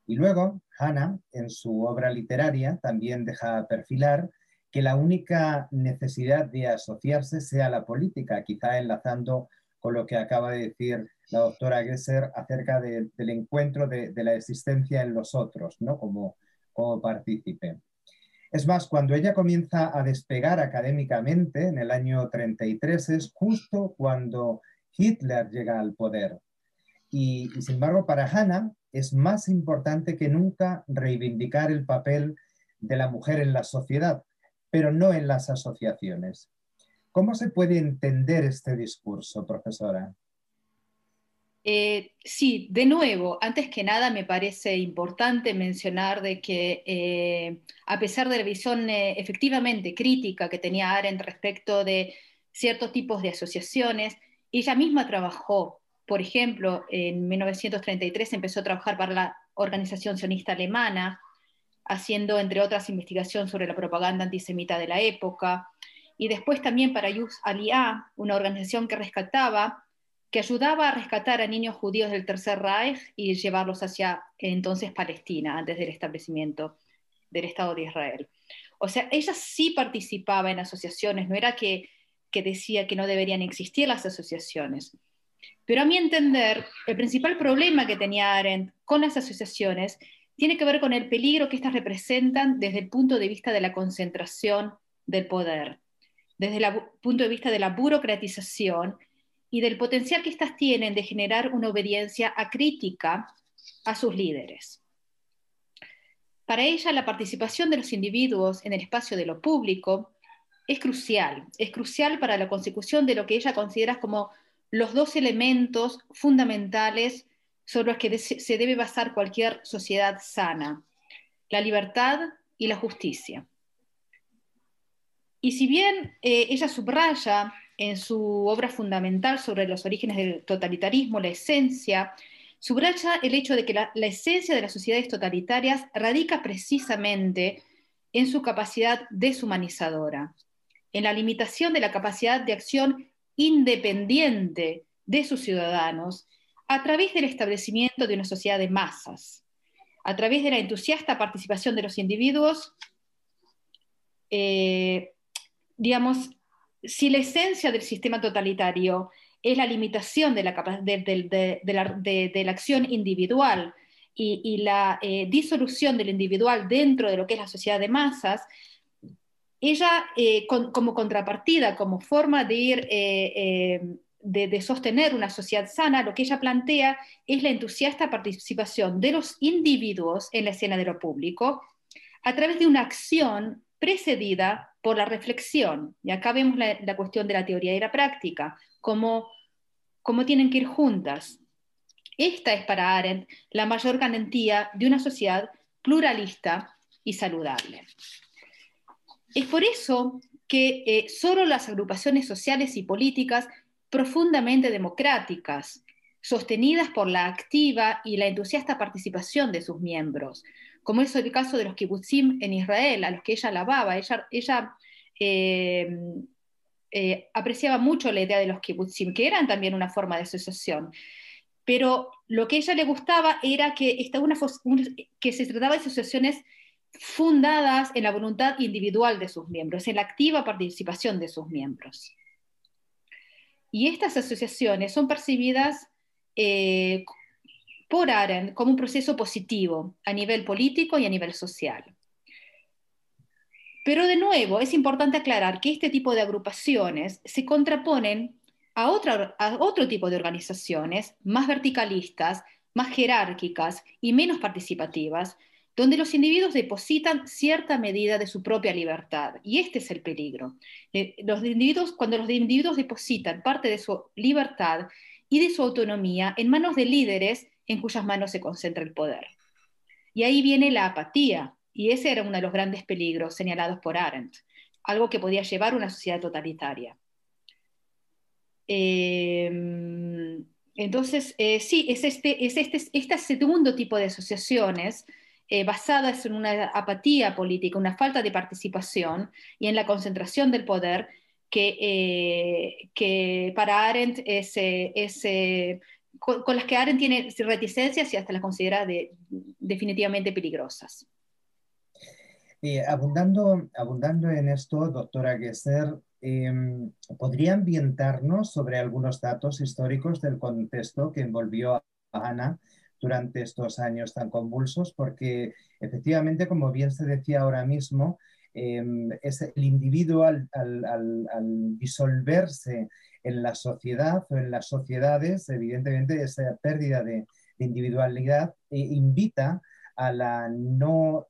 y luego, Hannah, en su obra literaria, también deja perfilar que la única necesidad de asociarse sea la política, quizá enlazando con lo que acaba de decir la doctora Gesser acerca del encuentro de, la existencia en los otros, ¿no? como, como partícipe. Es más, cuando ella comienza a despegar académicamente en el año 33 es justo cuando Hitler llega al poder. Y, sin embargo, para Hannah, es más importante que nunca reivindicar el papel de la mujer en la sociedad, pero no en las asociaciones. ¿Cómo se puede entender este discurso, profesora? Eh, sí, de nuevo, antes que nada me parece importante mencionar de que eh, a pesar de la visión eh, efectivamente crítica que tenía Arendt respecto de ciertos tipos de asociaciones, ella misma trabajó por ejemplo, en 1933 empezó a trabajar para la Organización Sionista Alemana, haciendo, entre otras, investigación sobre la propaganda antisemita de la época, y después también para Yus Aliyah, una organización que rescataba, que ayudaba a rescatar a niños judíos del Tercer Reich y llevarlos hacia entonces Palestina, antes del establecimiento del Estado de Israel. O sea, ella sí participaba en asociaciones, no era que, que decía que no deberían existir las asociaciones. Pero a mi entender, el principal problema que tenía Arendt con las asociaciones tiene que ver con el peligro que éstas representan desde el punto de vista de la concentración del poder, desde el punto de vista de la burocratización y del potencial que éstas tienen de generar una obediencia acrítica a sus líderes. Para ella, la participación de los individuos en el espacio de lo público es crucial, es crucial para la consecución de lo que ella considera como los dos elementos fundamentales sobre los que se debe basar cualquier sociedad sana, la libertad y la justicia. Y si bien eh, ella subraya en su obra fundamental sobre los orígenes del totalitarismo la esencia, subraya el hecho de que la, la esencia de las sociedades totalitarias radica precisamente en su capacidad deshumanizadora, en la limitación de la capacidad de acción independiente de sus ciudadanos a través del establecimiento de una sociedad de masas, a través de la entusiasta participación de los individuos, eh, digamos, si la esencia del sistema totalitario es la limitación de la, de, la, acción individual y, la eh, disolución del individual dentro de lo que es la sociedad de masas, ella, eh, como contrapartida, como forma de ir, eh, eh, de, sostener una sociedad sana, lo que ella plantea es la entusiasta participación de los individuos en la escena de lo público a través de una acción precedida por la reflexión. Y acá vemos la, cuestión de la teoría y la práctica, cómo, cómo tienen que ir juntas. Esta es para Arendt la mayor garantía de una sociedad pluralista y saludable. Es por eso que eh, solo las agrupaciones sociales y políticas profundamente democráticas, sostenidas por la activa y la entusiasta participación de sus miembros, como es el caso de los kibbutzim en Israel, a los que ella alababa. Ella, eh, eh, apreciaba mucho la idea de los kibbutzim, que eran también una forma de asociación. Pero lo que a ella le gustaba era que, que se trataba de asociaciones fundadas en la voluntad individual de sus miembros, en la activa participación de sus miembros. Y estas asociaciones son percibidas eh, por Arendt como un proceso positivo a nivel político y a nivel social. Pero de nuevo, es importante aclarar que este tipo de agrupaciones se contraponen a, a otro tipo de organizaciones más verticalistas, más jerárquicas y menos participativas, donde los individuos depositan cierta medida de su propia libertad. Y este es el peligro. Eh, los individuos, cuando los individuos depositan parte de su libertad y de su autonomía en manos de líderes en cuyas manos se concentra el poder. Y ahí viene la apatía, y ese era uno de los grandes peligros señalados por Arendt, algo que podía llevar a una sociedad totalitaria. Eh, entonces, eh, sí, es este, es este, este segundo tipo de asociaciones eh, basadas en una apatía política, una falta de participación y en la concentración del poder, que, eh, que para Arendt es, es con, las que Arendt tiene reticencias y hasta las considera de, definitivamente peligrosas. abundando, abundando en esto, doctora Gesser, em, ¿podría ambientarnos sobre algunos datos históricos del contexto que envolvió a Ana durante estos años tan convulsos, porque efectivamente, como bien se decía ahora mismo, em, es el individuo al, disolverse en la sociedad o en las sociedades, evidentemente esa pérdida de, individualidad eh, invita a la no,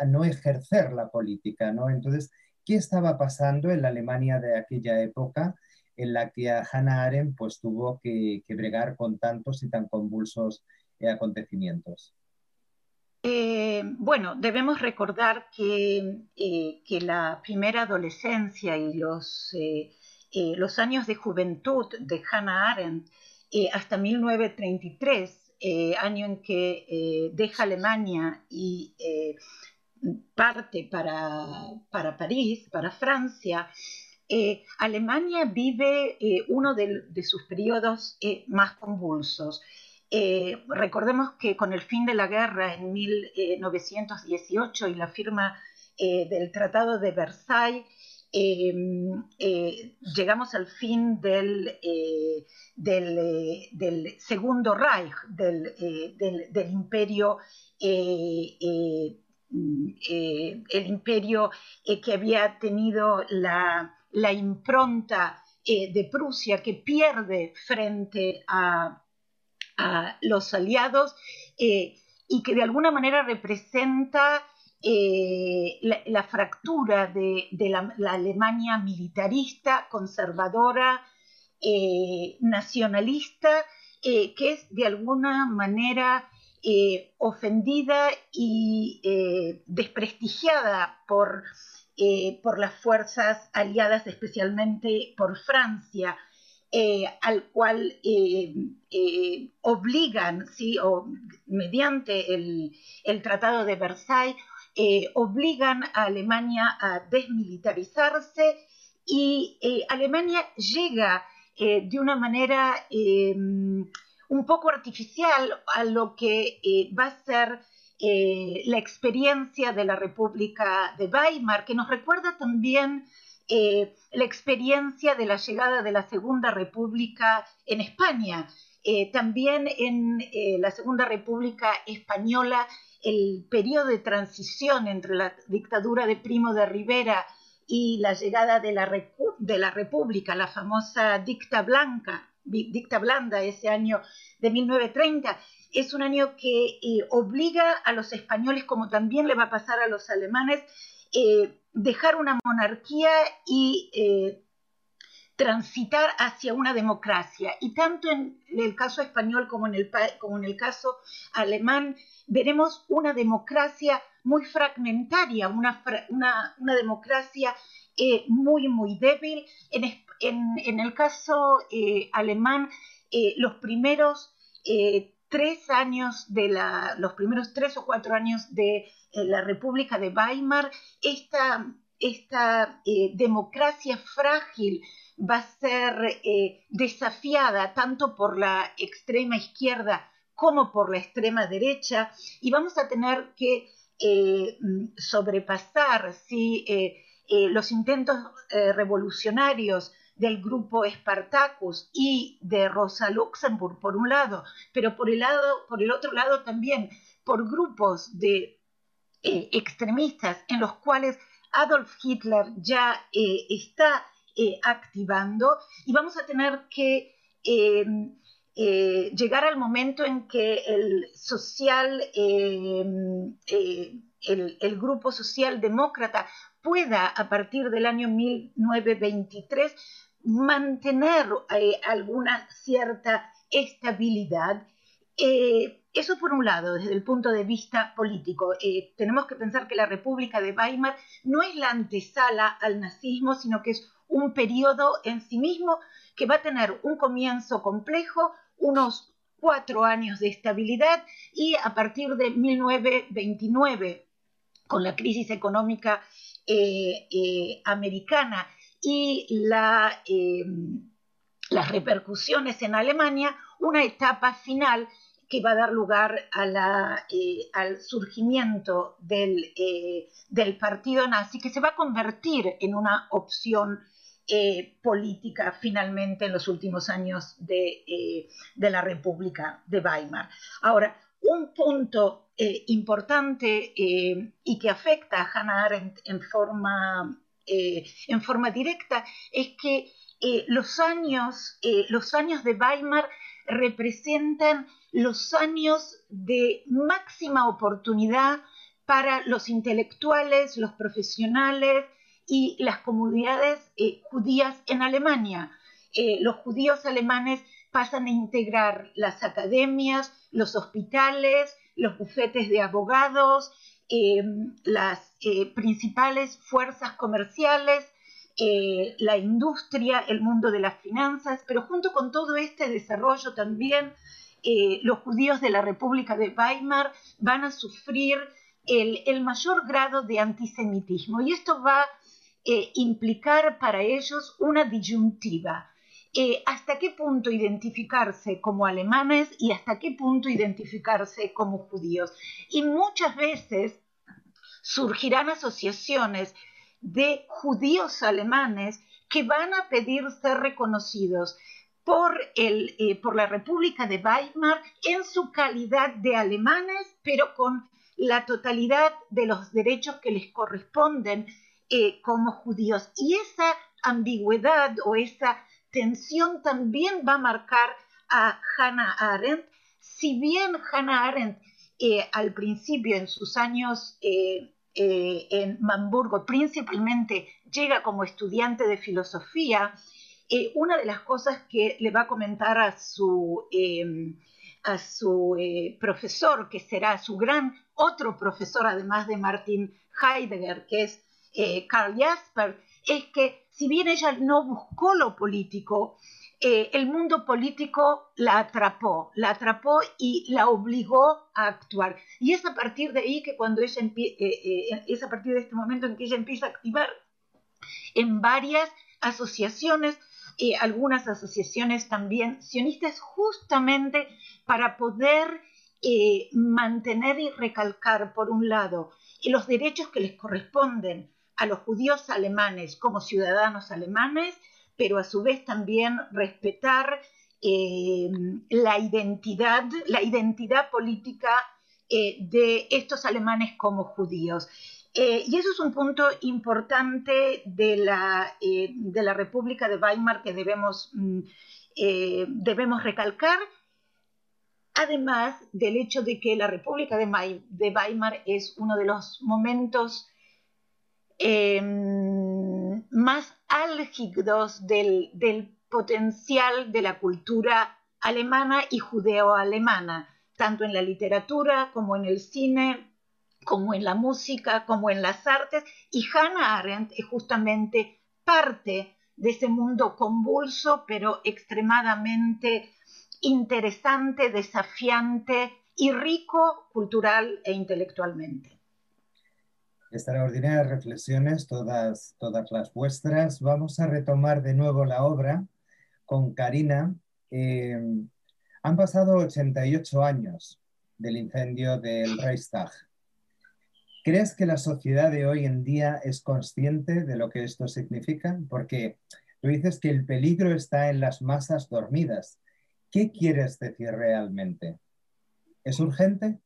a no ejercer la política, ¿no? Entonces, ¿qué estaba pasando en la Alemania de aquella época en la que Hannah Arendt pues, tuvo que, que bregar con tantos y tan convulsos acontecimientos? Eh, bueno, debemos recordar que, eh, que, la primera adolescencia y los, eh, los años de juventud de Hannah Arendt hasta 1933, año en que deja Alemania y parte para, para, París, para Francia, Alemania vive uno de, sus periodos más convulsos. Eh, recordemos que con el fin de la guerra en 1918 y la firma eh, del Tratado de Versailles, em, eh, llegamos al fin del, del, Segundo Reich, del, del imperio, el imperio que había tenido la, la impronta de Prusia, que pierde frente a los aliados eh, y que de alguna manera representa eh, la, fractura de, la, Alemania militarista, conservadora, eh, nacionalista, que es de alguna manera ofendida y desprestigiada por, por las fuerzas aliadas, especialmente por Francia. Eh, al cual eh, eh, obligan, ¿sí? o mediante el, Tratado de Versailles, obligan a Alemania a desmilitarizarse y Alemania llega de una manera un poco artificial a lo que va a ser la experiencia de la República de Weimar, que nos recuerda también eh, la experiencia de la llegada de la Segunda República en España. Eh, también en eh, la Segunda República Española, el periodo de transición entre la dictadura de Primo de Rivera y la llegada de la, de la República, la famosa dicta blanca, dicta blanda, ese año de 1930, es un año que obliga a los españoles, como también le va a pasar a los alemanes, eh, dejar una monarquía y eh, transitar hacia una democracia. Y tanto en el caso español como en el, caso alemán, veremos una democracia muy fragmentaria, una, democracia eh, muy, muy débil. En, el caso alemán, los primeros tres años de la, los primeros tres o cuatro años de la República de Weimar, esta, esta eh, democracia frágil va a ser eh, desafiada tanto por la extrema izquierda como por la extrema derecha y vamos a tener que eh, sobrepasar los intentos revolucionarios del grupo Spartacus y de Rosa Luxemburg por un lado, pero por el, lado, por el otro lado también por grupos de eh, extremistas en los cuales Adolf Hitler ya está activando. Y vamos a tener que llegar al momento en que el social, el, el, grupo socialdemócrata pueda a partir del año 1923 mantener eh, alguna cierta estabilidad. Eh, eso por un lado, desde el punto de vista político. Eh, tenemos que pensar que la República de Weimar no es la antesala al nazismo, sino que es un periodo en sí mismo que va a tener un comienzo complejo, unos cuatro años de estabilidad y a partir de 1929, con la crisis económica americana y em, las repercusiones en Alemania, una etapa final que va a dar lugar eh, al surgimiento eh, del, partido nazi, que se va a convertir en una opción eh, política finalmente en los últimos años de, la República de Weimar. Ahora, un punto importante y que afecta a Hannah Arendt en forma eh, en forma directa es que eh, los, años, eh, los años de Weimar representan los años de máxima oportunidad para los intelectuales, los profesionales y las comunidades judías en Alemania. los judíos alemanes pasan a integrar las academias, los hospitales, los bufetes de abogados, las eh, principales fuerzas comerciales, eh, la industria, el mundo de las finanzas, pero junto con todo este desarrollo también eh, los judíos de la República de Weimar van a sufrir el, el mayor grado de antisemitismo y esto va a implicar para ellos una disyuntiva. Hasta qué punto identificarse como alemanes y hasta qué punto identificarse como judíos. Y muchas veces surgirán asociaciones de judíos alemanes que van a pedir ser reconocidos por, el, eh, por la República de Weimar en su calidad de alemanes, pero con la totalidad de los derechos que les corresponden eh, como judíos. Y esa ambigüedad o esa tensión también va a marcar a Hannah Arendt. Si bien Hannah Arendt eh, al principio, en sus años eh, en Hamburgo, principalmente llega como estudiante de filosofía, eh, una de las cosas que le va a comentar a su, em, a su eh, profesor, que será su gran otro profesor, además de Martin Heidegger, que es Karl Jasper, es que si bien ella no buscó lo político, eh, el mundo político la atrapó, la atrapó y la obligó a actuar. Y es a partir de ahí que cuando ella eh, eh, es a partir de este momento en que ella empieza a activar en varias asociaciones, algunas asociaciones también sionistas, justamente para poder mantener y recalcar, por un lado, los derechos que les corresponden a los judíos alemanes como ciudadanos alemanes, pero a su vez también respetar eh, la identidad, la identidad política eh, de estos alemanes como judíos. Eh, y eso es un punto importante de la, de la República de Weimar que debemos, mm, debemos recalcar, además del hecho de que la República de, de Weimar es uno de los momentos más álgidos del, potencial de la cultura alemana y judeo-alemana, tanto en la literatura como en el cine, como en la música, como en las artes, y Hannah Arendt es justamente parte de ese mundo convulso, pero extremadamente interesante, desafiante y rico cultural e intelectualmente extraordinarias reflexiones, todas, todas las vuestras. Vamos a retomar de nuevo la obra con Karina. Eh, han pasado 88 años del incendio del Reichstag. ¿Crees que la sociedad de hoy en día es consciente de lo que esto significa? Porque tú dices que el peligro está en las masas dormidas. ¿Qué quieres decir realmente? ¿Es urgente?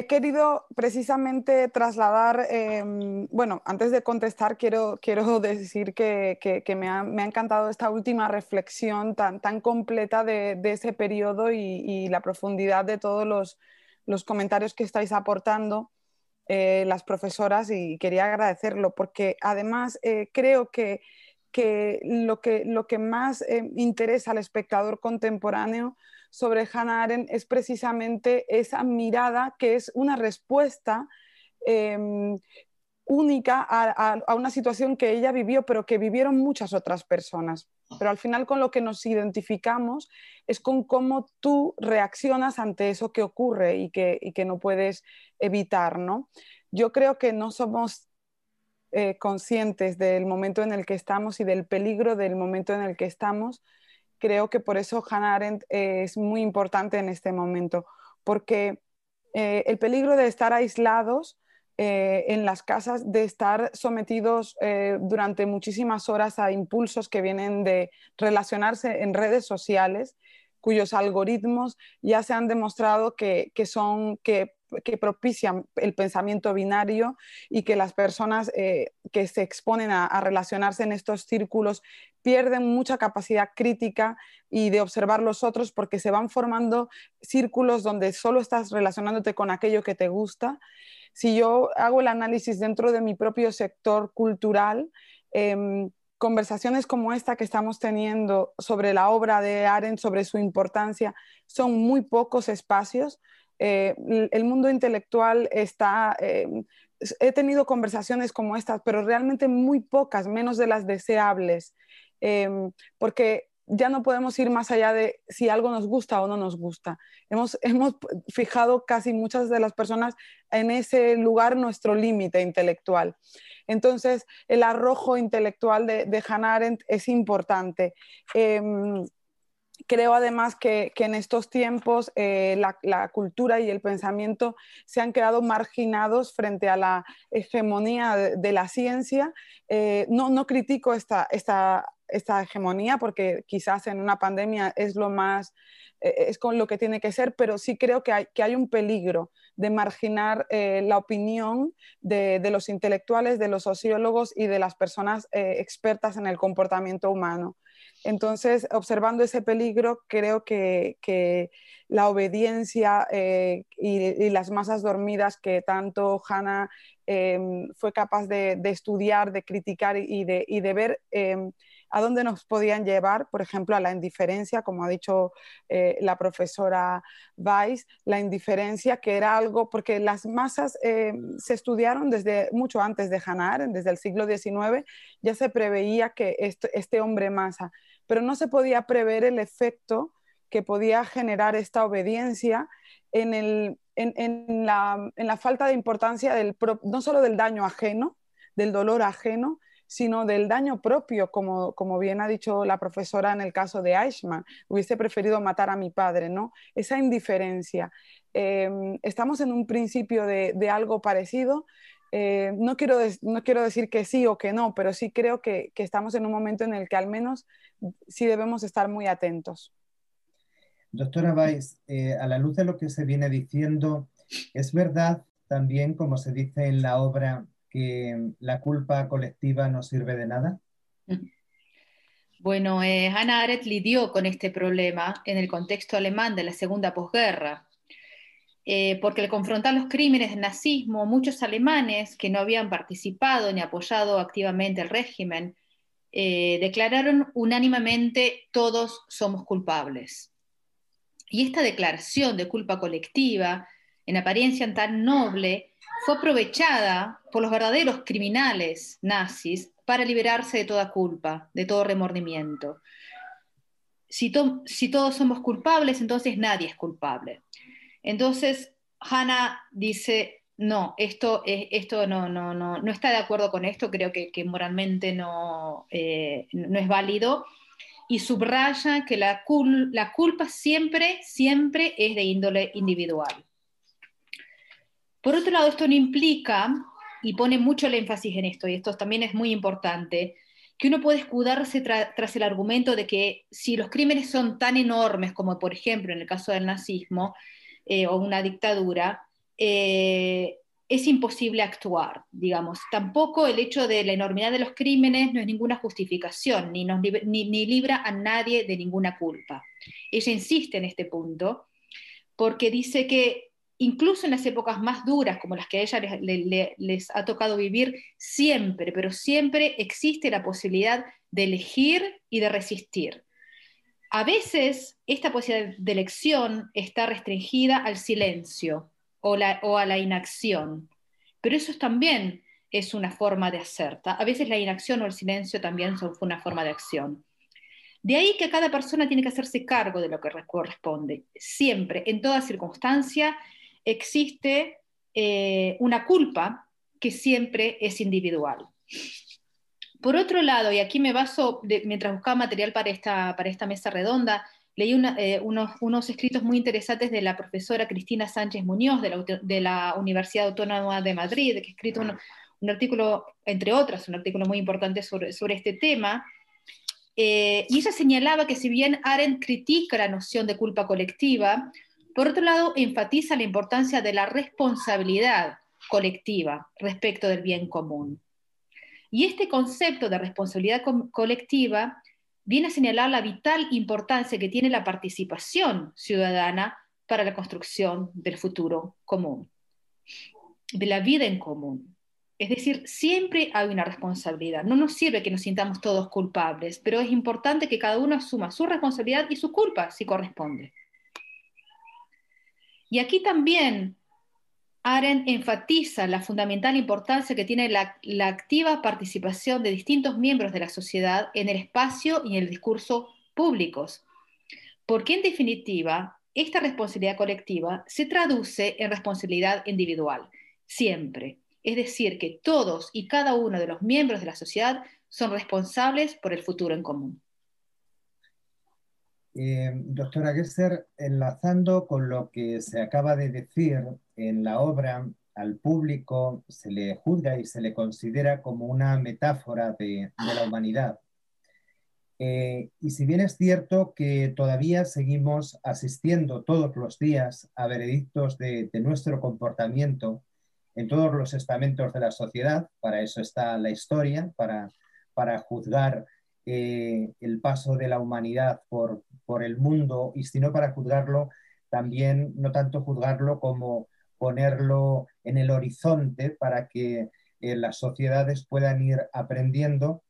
He querido precisamente trasladar, em, bueno, antes de contestar, quiero, quiero (laughs) decir que, me, ha, encantado esta última reflexión tan, tan completa de, ese periodo y, la profundidad de todos los, comentarios que estáis aportando. Eh, las profesoras y quería agradecerlo porque además eh, creo que, lo que lo que más eh, interesa al espectador contemporáneo sobre Hannah Arendt es precisamente esa mirada que es una respuesta em, única a, una situación que ella vivió, pero que vivieron muchas otras personas. Pero al final con lo que nos identificamos es con cómo tú reaccionas ante eso que ocurre y que, no puedes evitar. ¿no? Yo creo que no somos eh, conscientes del momento en el que estamos y del peligro del momento en el que estamos creo que por eso Hannah Arendt es muy importante en este momento, porque eh, el peligro de estar aislados eh, en las casas, de estar sometidos eh, durante muchísimas horas a impulsos que vienen de relacionarse en redes sociales, cuyos algoritmos ya se han demostrado que, que son, que propician el pensamiento binario y que las personas eh, que se exponen a, relacionarse en estos círculos pierden mucha capacidad crítica y de observar los otros porque se van formando círculos donde solo estás relacionándote con aquello que te gusta. Si yo hago el análisis dentro de mi propio sector cultural, em, conversaciones como esta que estamos teniendo sobre la obra de Arendt, sobre su importancia, son muy pocos espacios eh, el mundo intelectual está... Eh, he tenido conversaciones como estas, pero realmente muy pocas, menos de las deseables, em, porque ya no podemos ir más allá de si algo nos gusta o no nos gusta. Hemos, (laughs) hemos fijado casi muchas de las personas en ese lugar nuestro límite intelectual. Entonces, el arrojo intelectual de, de Hannah Arendt es importante. Em, Creo además que, en estos tiempos eh, la, cultura y el pensamiento se han quedado marginados frente a la hegemonía de, la ciencia. Eh, no, no, critico esta, esta, esta, hegemonía porque quizás en una pandemia es lo más, eh, es con lo que tiene que ser, pero sí creo que hay, que hay un peligro de marginar la opinión de, de, los intelectuales, de los sociólogos y de las personas expertas en el comportamiento humano. Entonces, observando ese peligro, creo que, la obediencia eh, y, las masas dormidas que tanto Hannah em, fue capaz de, estudiar, de criticar y de, ver em, a dónde nos podían llevar, por ejemplo, a la indiferencia, como ha dicho eh, la profesora Weiss, la indiferencia que era algo, porque las masas em, se estudiaron desde mucho antes de Hannah Arendt, desde el siglo XIX, ya se preveía que este hombre masa pero no se podía prever el efecto que podía generar esta obediencia en, la, falta de importancia no solo del daño ajeno, del dolor ajeno, sino del daño propio, como, bien ha dicho la profesora en el caso de Eichmann, hubiese preferido matar a mi padre, ¿no? Esa indiferencia. Em, estamos en un principio de, algo parecido. Eh, no, quiero no quiero decir que sí o que no, pero sí creo que, que estamos en un momento en el que al menos sí debemos estar muy atentos. Doctora Weiss, eh, a la luz de lo que se viene diciendo, ¿es verdad también, como se dice en la obra, que la culpa colectiva no sirve de nada? Bueno, eh, Hannah Arendt lidió con este problema en el contexto alemán de la segunda posguerra, eh, porque al confrontar los crímenes del nazismo, muchos alemanes que no habían participado ni apoyado activamente el régimen eh, declararon unánimemente todos somos culpables. Y esta declaración de culpa colectiva, en apariencia tan noble, fue aprovechada por los verdaderos criminales nazis para liberarse de toda culpa, de todo remordimiento. Si, si todos somos culpables, entonces nadie es culpable. Entonces, Hannah dice, no, esto, esto no, no, no, no, está de acuerdo con esto, creo que, moralmente no, eh, no es válido. Y subraya que la, la culpa siempre, siempre es de índole individual. Por otro lado, esto no implica, y pone mucho el énfasis en esto, y esto también es muy importante, que uno puede escudarse tras el argumento de que si los crímenes son tan enormes como, por ejemplo, en el caso del nazismo eh, o una dictadura, eh, es imposible actuar, digamos. Tampoco el hecho de la enormidad de los crímenes no es ninguna justificación, ni, nos, ni, libra a nadie de ninguna culpa. Ella insiste en este punto porque dice que incluso en las épocas más duras, como las que a ella les ha tocado vivir, siempre, pero siempre existe la posibilidad de elegir y de resistir. A veces esta posibilidad de elección está restringida al silencio o, a la inacción, pero eso también es una forma de hacer. A veces la inacción o el silencio también son una forma de acción. De ahí que cada persona tiene que hacerse cargo de lo que corresponde. Siempre, en toda circunstancia, existe eh, una culpa que siempre es individual. Por otro lado, y aquí me baso, mientras buscaba material para esta, para esta mesa redonda, leí eh, unos, escritos muy interesantes de la profesora Cristina Sánchez Muñoz de la, Universidad Autónoma de Madrid, que ha escrito un, artículo, entre otras, un artículo muy importante sobre, sobre este tema. Eh, y ella señalaba que si bien Arendt critica la noción de culpa colectiva, por otro lado enfatiza la importancia de la responsabilidad colectiva respecto del bien común. Y este concepto de responsabilidad colectiva viene a señalar la vital importancia que tiene la participación ciudadana para la construcción del futuro común, de la vida en común. Es decir, siempre hay una responsabilidad. No nos sirve que nos sintamos todos culpables, pero es importante que cada uno asuma su responsabilidad y su culpa si corresponde. Y aquí también Arendt enfatiza la fundamental importancia que tiene la, activa participación de distintos miembros de la sociedad en el espacio y en el discurso públicos, porque en definitiva, esta responsabilidad colectiva se traduce en responsabilidad individual, siempre. Es decir, que todos y cada uno de los miembros de la sociedad son responsables por el futuro en común. Eh, doctora Gesser, enlazando con lo que se acaba de decir en la obra, al público se le juzga y se le considera como una metáfora de, la humanidad. Eh, y si bien es cierto que todavía seguimos asistiendo todos los días a veredictos de, nuestro comportamiento en todos los estamentos de la sociedad, para eso está la historia, para, para juzgar eh, el paso de la humanidad por, por el mundo y sino para juzgarlo, también no tanto juzgarlo como ponerlo en el horizonte para que eh, las sociedades puedan ir aprendiendo.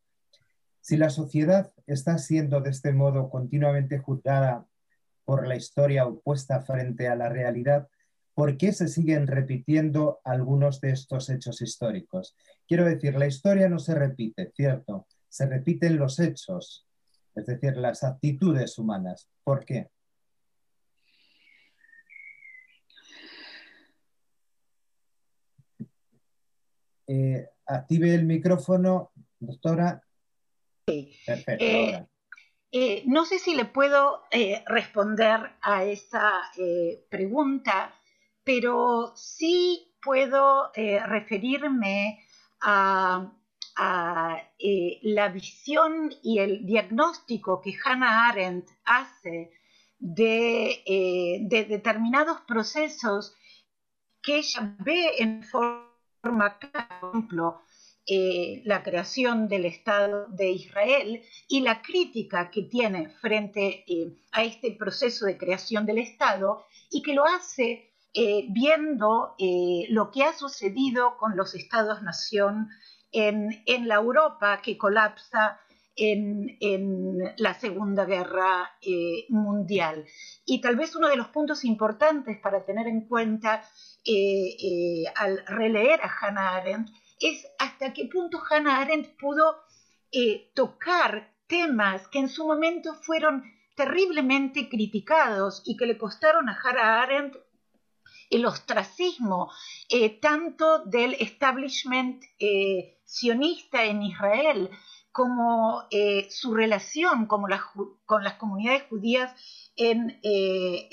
Si la sociedad está siendo de este modo continuamente juzgada por la historia opuesta frente a la realidad, ¿por qué se siguen repitiendo algunos de estos hechos históricos? Quiero decir, la historia no se repite, ¿cierto? Se repiten los hechos, es decir, las actitudes humanas. ¿Por qué? Eh, active el micrófono, doctora. Sí. Perfecto. Eh, eh, no sé si le puedo responder a esa pregunta, pero sí puedo referirme a la visión y el diagnóstico que Hannah Arendt hace de, eh, determinados procesos que ella ve en forma, por ejemplo, eh, la creación del Estado de Israel y la crítica que tiene frente a este proceso de creación del Estado y que lo hace viendo lo que ha sucedido con los estados-nación en, la Europa que colapsa en, la Segunda Guerra eh, Mundial. Y tal vez uno de los puntos importantes para tener en cuenta eh, eh, al releer a Hannah Arendt es hasta qué punto Hannah Arendt pudo tocar temas que en su momento fueron terriblemente criticados y que le costaron a Hannah Arendt el ostracismo tanto del establishment sionista en Israel, como eh, su relación con las comunidades judías en, eh,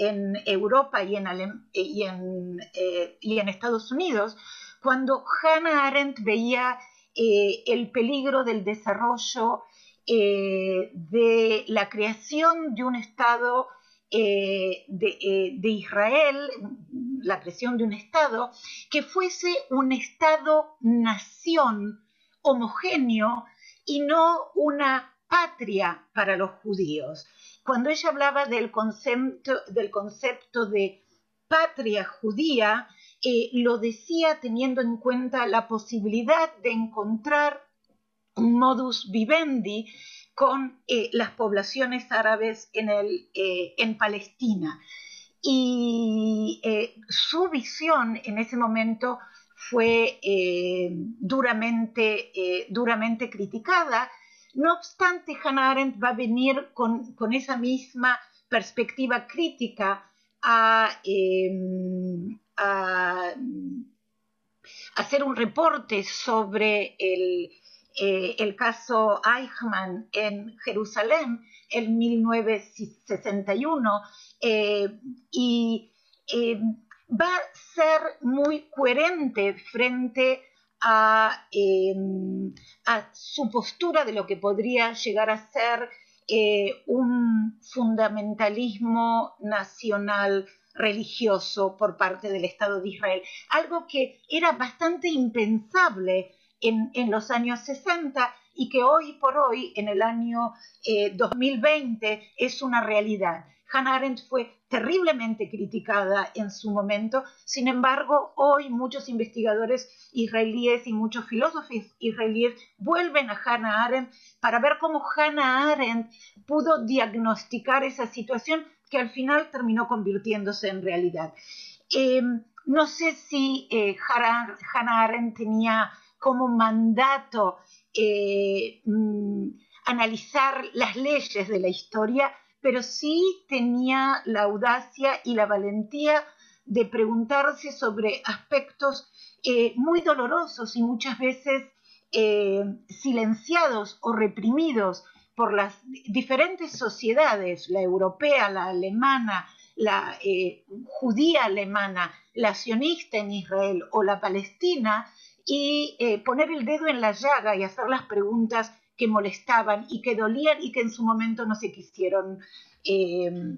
Europa y en, eh, y en, Estados Unidos, cuando Hannah Arendt veía el peligro del desarrollo de la creación de un Estado de, de, Israel, la creación de un Estado, que fuese un Estado-nación homogéneo y no una patria para los judíos. Cuando ella hablaba del concepto, del concepto de patria judía, eh, lo decía teniendo en cuenta la posibilidad de encontrar un modus vivendi con eh, las poblaciones árabes en, el, eh, en Palestina. Y su visión en ese momento fue duramente, duramente criticada. No obstante, Hannah Arendt va a venir con, con esa misma perspectiva crítica Em, a, hacer un reporte sobre el, eh, el caso Eichmann en Jerusalén en 1961 eh, y em, va a ser muy coherente frente a, em, a, su postura de lo que podría llegar a ser eh, un fundamentalismo nacional religioso por parte del Estado de Israel, algo que era bastante impensable en, los años 60 y que hoy por hoy, en el año 2020, eh, es una realidad. Hannah Arendt fue terriblemente criticada en su momento, sin embargo, hoy muchos investigadores israelíes y muchos filósofos israelíes vuelven a Hannah Arendt para ver cómo Hannah Arendt pudo diagnosticar esa situación que al final terminó convirtiéndose en realidad. Eh, no sé si eh, Hannah Arendt tenía como mandato eh, mm, analizar las leyes de la historia, pero sí tenía la audacia y la valentía de preguntarse sobre aspectos eh, muy dolorosos y muchas veces eh, silenciados o reprimidos por las diferentes sociedades, la europea, la alemana, la eh, judía alemana, la sionista en Israel o la palestina, y poner el dedo en la llaga y hacer las preguntas que molestaban y que dolían y que en su momento no se quisieron, eh,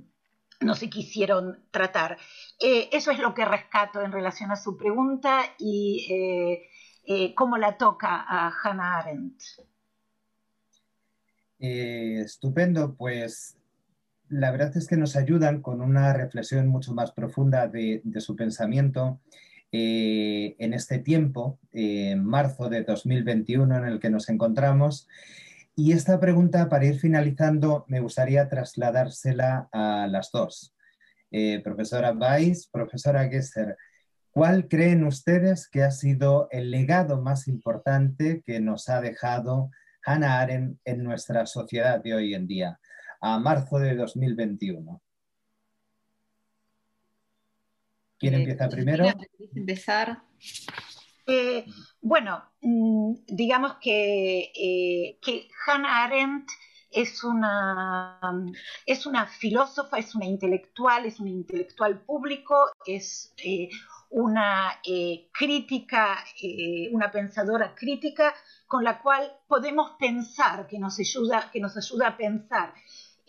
no se quisieron tratar. Eh, eso es lo que rescato en relación a su pregunta y eh, cómo la toca a Hannah Arendt. estupendo, pues la verdad es que nos ayudan con una reflexión mucho más profunda de, de su pensamiento eh, en este tiempo, en marzo de 2021 en el que nos encontramos. Y esta pregunta, para ir finalizando, me gustaría trasladársela a las dos. Eh, profesora Weiss, profesora Gesser, ¿cuál creen ustedes que ha sido el legado más importante que nos ha dejado Hannah Arendt en nuestra sociedad de hoy en día, a marzo de 2021? ¿Quién eh, empieza primero? empezar? Eh, bueno, mm, digamos que, eh, que, Hannah Arendt es una, es una filósofa, es una intelectual, es un intelectual público, es una crítica, una pensadora crítica con la cual podemos pensar, que nos ayuda, que nos ayuda a pensar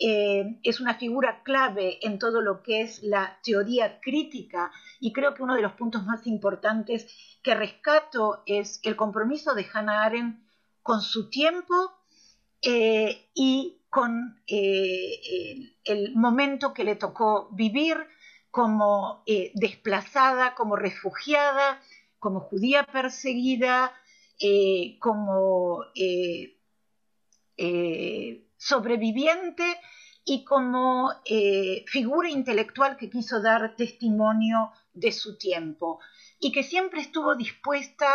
eh, es una figura clave en todo lo que es la teoría crítica y creo que uno de los puntos más importantes que rescato es el compromiso de Hannah Arendt con su tiempo eh, y con eh, el, momento que le tocó vivir como desplazada, como refugiada, como judía perseguida, como sobreviviente y como eh, figura intelectual que quiso dar testimonio de su tiempo y que siempre estuvo dispuesta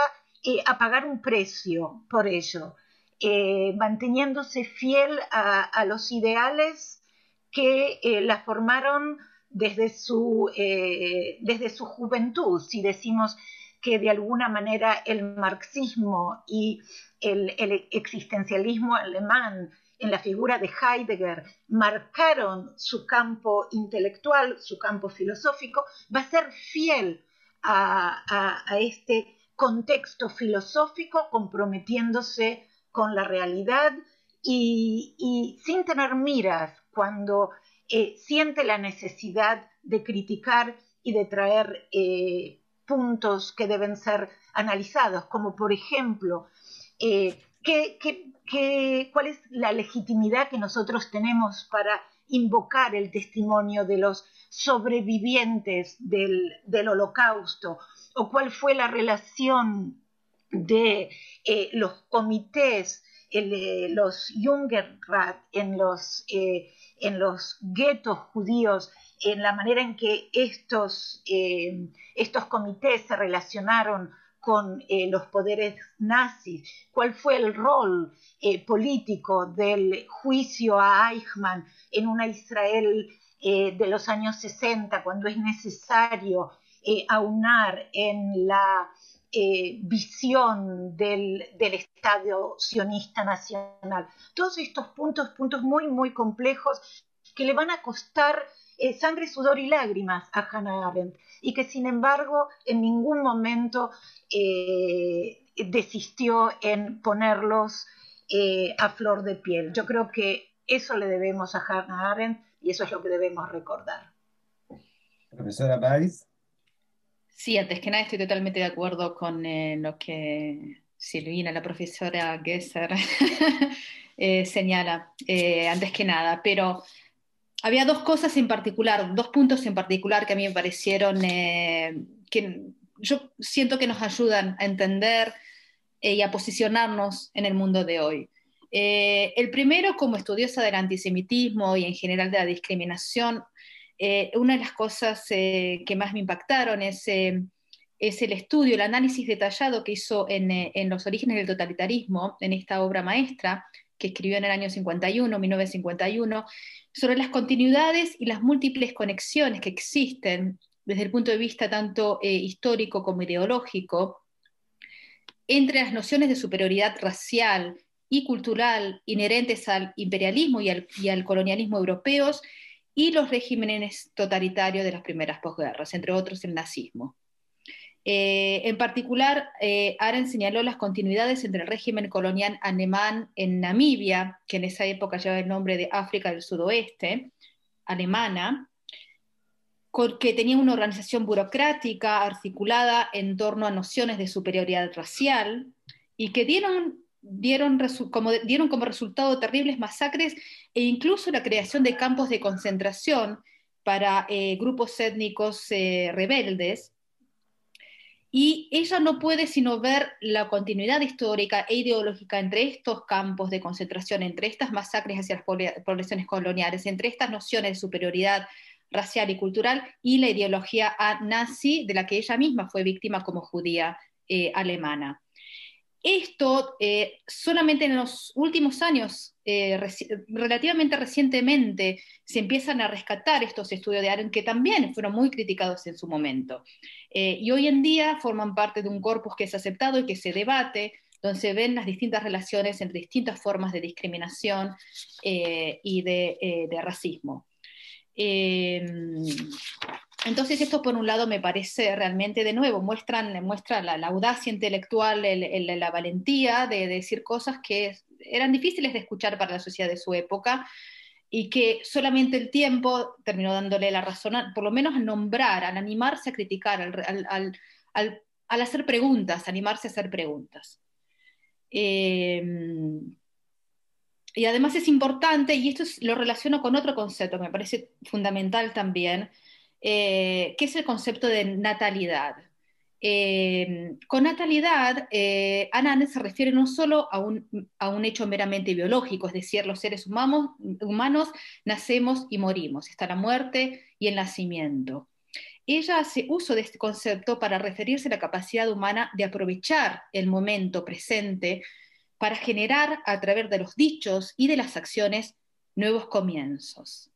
eh, a pagar un precio por ello, eh, manteniéndose fiel a, los ideales que la formaron desde su, desde su juventud, si decimos que de alguna manera el marxismo y el existencialismo alemán en la figura de Heidegger marcaron su campo intelectual, su campo filosófico, va a ser fiel a, este contexto filosófico, comprometiéndose con la realidad y, sin tener miras cuando eh, siente la necesidad de criticar y de traer eh, puntos que deben ser analizados, como por ejemplo, eh, cuál es la legitimidad que nosotros tenemos para invocar el testimonio de los sobrevivientes del, holocausto, o cuál fue la relación de eh, los comités, los Jungerrat en los, en los guetos judíos en la manera en que estos, eh, estos comités se relacionaron con eh, los poderes nazis, cuál fue el rol eh, político del juicio a Eichmann en una Israel de los años 60, cuando es necesario aunar en la visión del, del Estado sionista nacional. Todos estos puntos, puntos muy, muy complejos que le van a costar eh, sangre, sudor y lágrimas a Hannah Arendt y que sin embargo en ningún momento eh, desistió en ponerlos eh, a flor de piel. Yo creo que eso le debemos a Hannah Arendt y eso es lo que debemos recordar. Profesora Weiss. Sí, antes que nada estoy totalmente de acuerdo con lo que Silvina, la profesora Gesser, (laughs) señala, antes que nada, pero había dos cosas en particular, dos puntos en particular que a mí me parecieron eh, que yo siento que nos ayudan a entender eh, y a posicionarnos en el mundo de hoy. Eh, el primero, como estudiosa del antisemitismo y en general de la discriminación, una de las cosas que más me impactaron es, es, el estudio, el análisis detallado que hizo en, en los orígenes del totalitarismo, en esta obra maestra, que escribió en el año 51, 1951, sobre las continuidades y las múltiples conexiones que existen desde el punto de vista tanto eh, histórico como ideológico entre las nociones de superioridad racial y cultural inherentes al imperialismo y al, y al colonialismo europeos y los regímenes totalitarios de las primeras posguerras, entre otros el nazismo. Eh, en particular, eh, señaló las continuidades entre el régimen colonial alemán en Namibia, que en esa época llevaba el nombre de África del Sudoeste, alemana, que tenía una organización burocrática articulada en torno a nociones de superioridad racial y que dieron, como, resultado terribles masacres e incluso la creación de campos de concentración para eh, grupos étnicos rebeldes y ella no puede sino ver la continuidad histórica e ideológica entre estos campos de concentración, entre estas masacres hacia las poblaciones coloniales, entre estas nociones de superioridad racial y cultural y la ideología nazi de la que ella misma fue víctima como judía eh, alemana. Esto eh, solamente en los últimos años, eh, relativamente recientemente, se empiezan a rescatar estos estudios de Aren que también fueron muy criticados en su momento. Eh, y hoy en día forman parte de un corpus que es aceptado y que se debate, donde se ven las distintas relaciones entre distintas formas de discriminación y de, de racismo. Entonces esto por un lado me parece realmente de nuevo, muestran, muestra la, audacia intelectual, la valentía de, decir cosas que eran difíciles de escuchar para la sociedad de su época y que solamente el tiempo terminó dándole la razón, por lo menos a nombrar, al animarse a criticar, al, hacer preguntas, animarse a hacer preguntas. Em, y además es importante, y esto lo relaciono con otro concepto que me parece fundamental también, eh, que es el concepto de natalidad. Eh, con natalidad, eh, se refiere no solo a un, a un, hecho meramente biológico, es decir, los seres humanos, humanos nacemos y morimos, está la muerte y el nacimiento. Ella hace uso de este concepto para referirse a la capacidad humana de aprovechar el momento presente para generar a través de los dichos y de las acciones nuevos comienzos.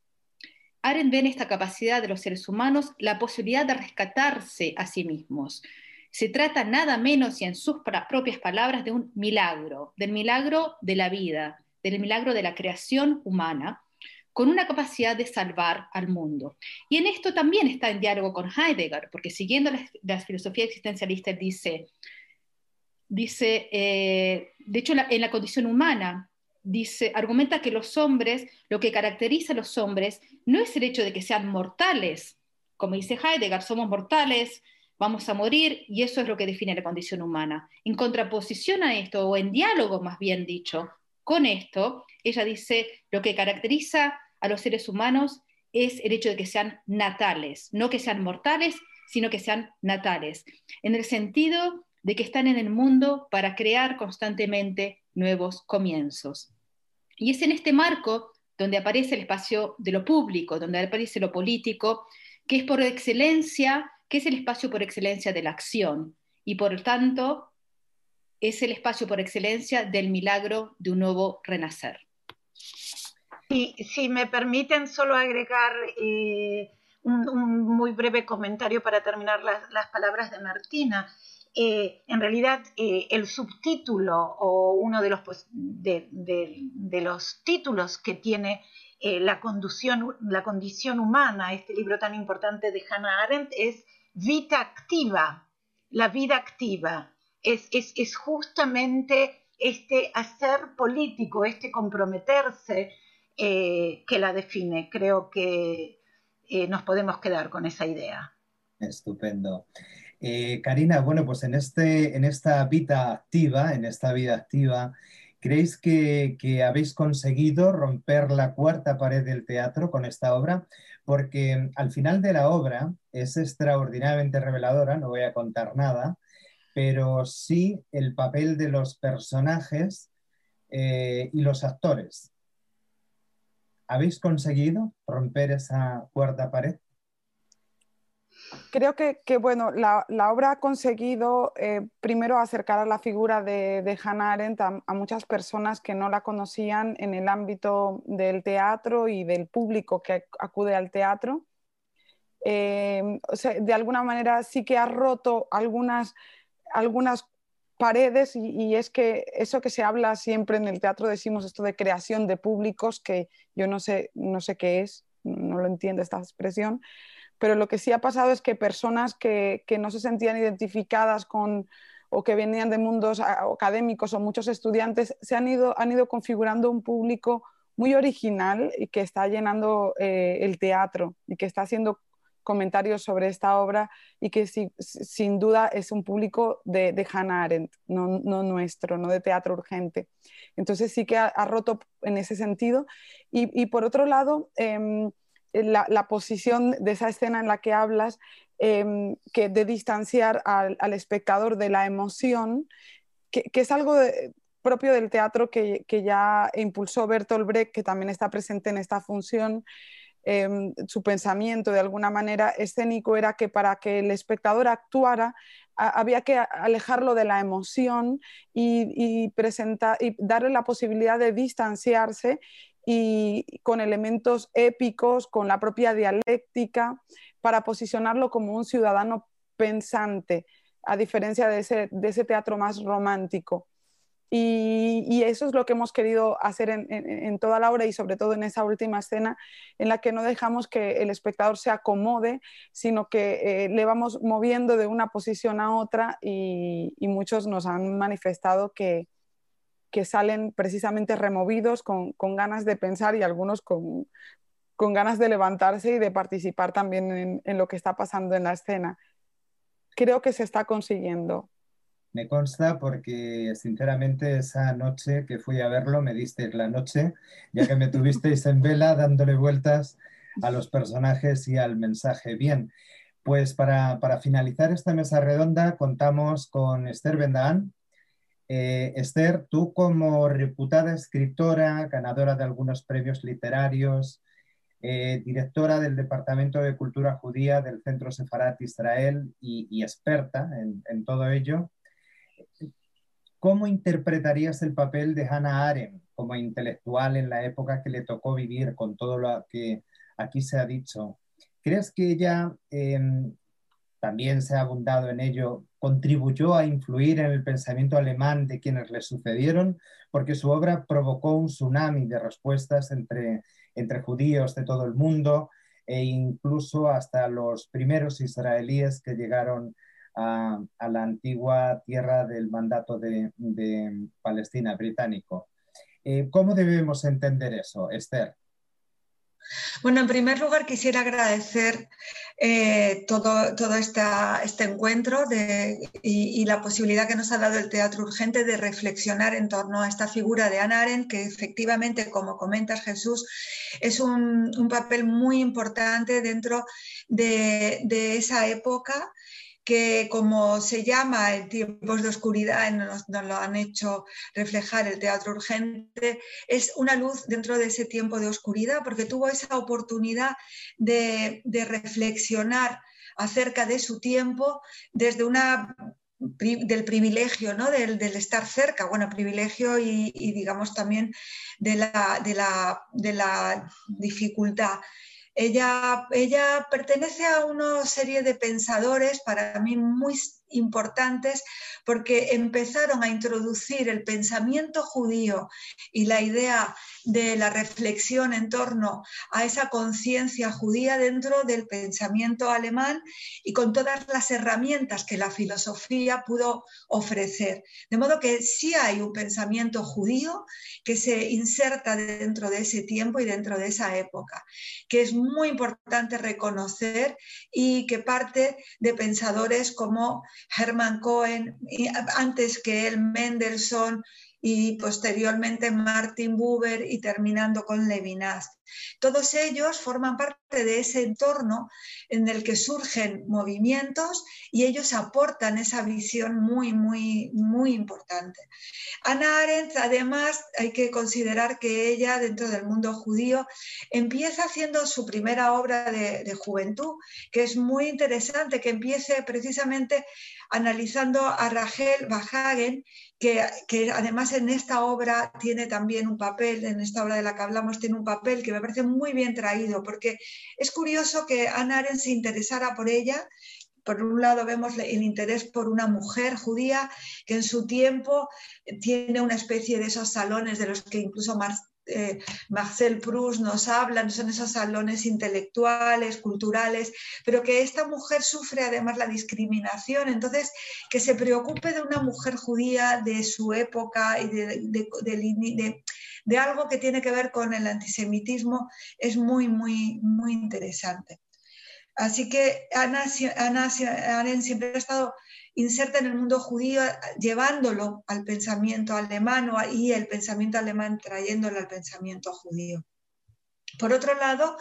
Arendt ve en esta capacidad de los seres humanos la posibilidad de rescatarse a sí mismos. Se trata nada menos y en sus propias palabras de un milagro, del milagro de la vida, del milagro de la creación humana, con una capacidad de salvar al mundo. Y en esto también está en diálogo con Heidegger, porque siguiendo la, filosofía existencialista dice, dice eh, de hecho en la condición humana, dice, argumenta que los hombres, lo que caracteriza a los hombres no es el hecho de que sean mortales, como dice Heidegger, somos mortales, vamos a morir y eso es lo que define la condición humana. En contraposición a esto, o en diálogo más bien dicho, con esto, ella dice, lo que caracteriza a los seres humanos es el hecho de que sean natales, no que sean mortales, sino que sean natales, en el sentido de que están en el mundo para crear constantemente nuevos comienzos. Y es en este marco donde aparece el espacio de lo público, donde aparece lo político, que es por excelencia, que es el espacio por excelencia de la acción y por tanto es el espacio por excelencia del milagro de un nuevo renacer. Y si me permiten solo agregar eh, un, muy breve comentario para terminar las palabras de Martina. Eh, en realidad eh, el subtítulo o uno de los, pues, de, los títulos que tiene eh, la, condición, la condición humana, este libro tan importante de Hannah Arendt, es Vida Activa, la vida activa. Es, es, justamente este hacer político, este comprometerse que la define. Creo que nos podemos quedar con esa idea. Estupendo. Eh, Karina, bueno, pues en, este, en esta vida activa, en esta vida activa, ¿creéis que, habéis conseguido romper la cuarta pared del teatro con esta obra? Porque al final de la obra es extraordinariamente reveladora, no voy a contar nada, pero sí el papel de los personajes eh, y los actores. ¿Habéis conseguido romper esa cuarta pared? Creo que, bueno, la, obra ha conseguido eh, primero acercar a la figura de, Hannah Arendt a, muchas personas que no la conocían en el ámbito del teatro y del público que acude al teatro. Eh, de alguna manera sí que ha roto algunas, algunas paredes y, y, es que eso que se habla siempre en el teatro, decimos esto de creación de públicos, que yo no sé, no sé qué es, no lo entiendo esta expresión, pero lo que sí ha pasado es que personas que, no se sentían identificadas con o que venían de mundos académicos o muchos estudiantes, se han ido, han ido configurando un público muy original y que está llenando eh, el teatro y que está haciendo comentarios sobre esta obra y que sin duda es un público de, Hannah Arendt, no, nuestro, no de teatro urgente. Entonces sí que ha, roto en ese sentido. Y, por otro lado, em, la, posición de esa escena en la que hablas, em, que de distanciar al, espectador de la emoción, que, es algo propio del teatro que, ya impulsó Bertolt Brecht, que también está presente en esta función. Em, su pensamiento de alguna manera escénico era que para que el espectador actuara había que alejarlo de la emoción y, y, y darle la posibilidad de distanciarse y con elementos épicos, con la propia dialéctica, para posicionarlo como un ciudadano pensante, a diferencia de ese, teatro más romántico. Y, eso es lo que hemos querido hacer en, toda la obra y sobre todo en esa última escena en la que no dejamos que el espectador se acomode, sino que eh, le vamos moviendo de una posición a otra y muchos nos han manifestado que, que salen precisamente removidos con, ganas de pensar y algunos con, ganas de levantarse y de participar también en, lo que está pasando en la escena. Creo que se está consiguiendo. Me consta porque sinceramente esa noche que fui a verlo me diste la noche, ya que me tuvisteis en vela dándole vueltas a los personajes y al mensaje. Bien, pues para, para finalizar esta mesa redonda contamos con Esther Bendaan, eh, Esther, tú como reputada escritora, ganadora de algunos premios literarios, eh, directora del Departamento de Cultura Judía del Centro Sefarat Israel y, experta en, todo ello, ¿cómo interpretarías el papel de Hannah Arendt como intelectual en la época que le tocó vivir con todo lo que aquí se ha dicho? ¿Crees que ella em, también se ha abundado en ello, contribuyó a influir en el pensamiento alemán de quienes le sucedieron, porque su obra provocó un tsunami de respuestas entre, entre judíos de todo el mundo e incluso hasta los primeros israelíes que llegaron a, la antigua tierra del mandato de, Palestina británico. Eh, ¿Cómo debemos entender eso, Esther? Bueno, en primer lugar quisiera agradecer eh, todo, todo este encuentro y, la posibilidad que nos ha dado el Teatro Urgente de reflexionar en torno a esta figura de Ana Arendt, que efectivamente, como comentas Jesús, es un, papel muy importante dentro de, de esa época que como se llama en tiempos de oscuridad, nos, nos, lo han hecho reflejar el teatro urgente, es una luz dentro de ese tiempo de oscuridad, porque tuvo esa oportunidad de, reflexionar acerca de su tiempo desde una del privilegio, ¿no? del, estar cerca, bueno, privilegio y, digamos también de la, de la, de la dificultad. Ella, ella, pertenece a una serie de pensadores para mí muy importantes porque empezaron a introducir el pensamiento judío y la idea de la reflexión en torno a esa conciencia judía dentro del pensamiento alemán y con todas las herramientas que la filosofía pudo ofrecer. De modo que sí hay un pensamiento judío que se inserta dentro de ese tiempo y dentro de esa época, que es muy importante reconocer y que parte de pensadores como Hermann Cohen, antes que él Mendelssohn y posteriormente Martin Buber y terminando con Levinas. Todos ellos forman parte de ese entorno en el que surgen movimientos y ellos aportan esa visión muy, muy, muy importante. Ana Arendt, además, hay que considerar que ella, dentro del mundo judío, empieza haciendo su primera obra de, juventud, que es muy interesante, que empiece precisamente analizando a Rachel Bahagen, que, además en esta obra tiene también un papel, en esta obra de la que hablamos, tiene un papel que me parece muy bien traído, porque es curioso que Anna Arendt se interesara por ella. Por un lado vemos el interés por una mujer judía que en su tiempo tiene una especie de esos salones de los que incluso eh, Marcel Proust nos habla, son esos salones intelectuales, culturales, pero que esta mujer sufre además la discriminación, entonces que se preocupe de una mujer judía de su época y de, de algo que tiene que ver con el antisemitismo es muy, muy, muy interesante. Así que Ana, Ana siempre ha estado inserta en el mundo judío, llevándolo al pensamiento alemán y el pensamiento alemán trayéndolo al pensamiento judío. Por otro lado,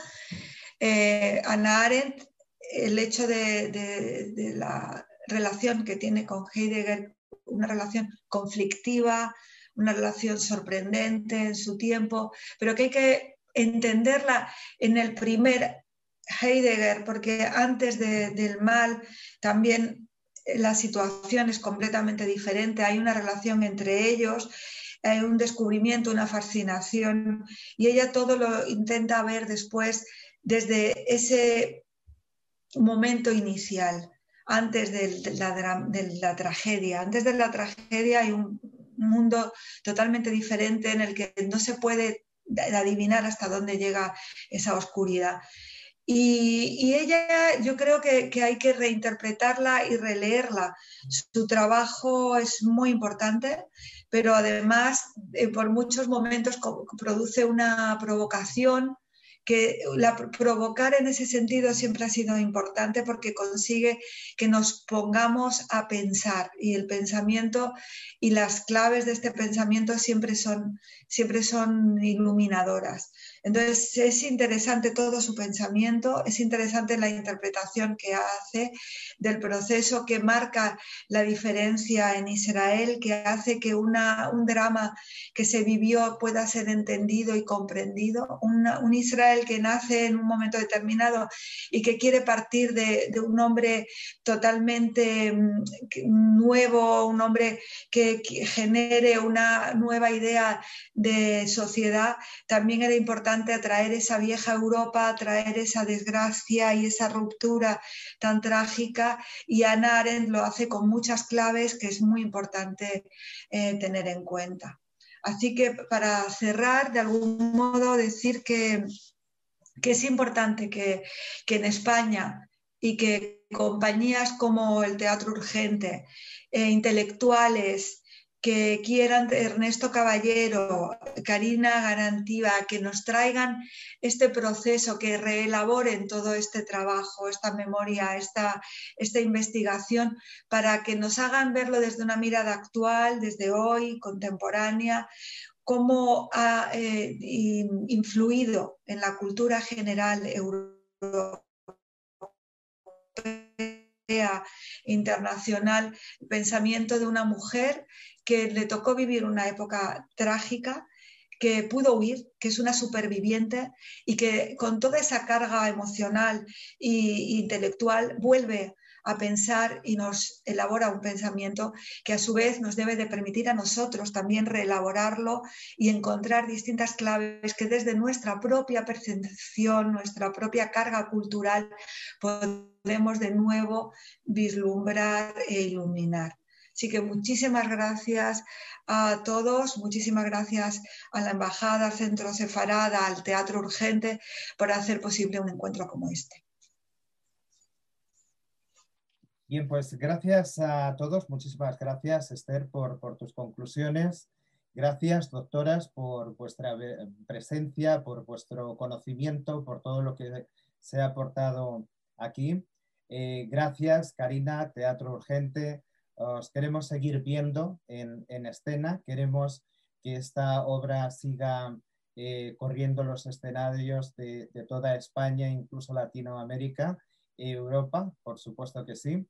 eh, Ana Arendt, el hecho de, la relación que tiene con Heidegger, una relación conflictiva, una relación sorprendente en su tiempo, pero que hay que entenderla en el primer Heidegger, porque antes del mal también la situación es completamente diferente, hay una relación entre ellos, hay un descubrimiento, una fascinación, y ella todo lo intenta ver después desde ese momento inicial, antes de la, de la tragedia. Antes de la tragedia hay un mundo totalmente diferente en el que no se puede adivinar hasta dónde llega esa oscuridad. Y, ella, yo creo que, hay que reinterpretarla y releerla. Su trabajo es muy importante, pero además eh, por muchos momentos produce una provocación que la, provocar en ese sentido siempre ha sido importante porque consigue que nos pongamos a pensar y el pensamiento y las claves de este pensamiento siempre son, siempre son iluminadoras. Entonces es interesante todo su pensamiento, es interesante la interpretación que hace del proceso que marca la diferencia en Israel, que hace que un drama que se vivió pueda ser entendido y comprendido. un Israel que nace en un momento determinado y que quiere partir de, un hombre totalmente mm, nuevo, un hombre que genere una nueva idea de sociedad, también era importante atraer esa vieja Europa, atraer esa desgracia y esa ruptura tan trágica y Anna Arendt lo hace con muchas claves que es muy importante eh, tener en cuenta. Así que para cerrar, de algún modo, decir que, que es importante que, que, en España y que compañías como el Teatro Urgente, eh, intelectuales que quieran Ernesto Caballero, Karina Garantiva, que nos traigan este proceso, que reelaboren todo este trabajo, esta memoria, esta, esta investigación, para que nos hagan verlo desde una mirada actual, desde hoy, contemporánea, cómo ha eh, influido en la cultura general europea internacional el pensamiento de una mujer que le tocó vivir una época trágica, que pudo huir, que es una superviviente y que con toda esa carga emocional e intelectual vuelve a pensar y nos elabora un pensamiento que a su vez nos debe de permitir a nosotros también reelaborarlo y encontrar distintas claves que desde nuestra propia percepción, nuestra propia carga cultural podemos de nuevo vislumbrar e iluminar. Así que muchísimas gracias a todos, muchísimas gracias a la Embajada, al Centro Sefarada, al Teatro Urgente por hacer posible un encuentro como este. Bien, pues gracias a todos, muchísimas gracias Esther por, tus conclusiones. Gracias, doctoras, por vuestra presencia, por vuestro conocimiento, por todo lo que se ha aportado aquí. Eh, gracias, Karina, Teatro Urgente, os queremos seguir viendo en, escena, queremos que esta obra siga eh, corriendo los escenarios de, toda España, incluso Latinoamérica, Europa, por supuesto que sí.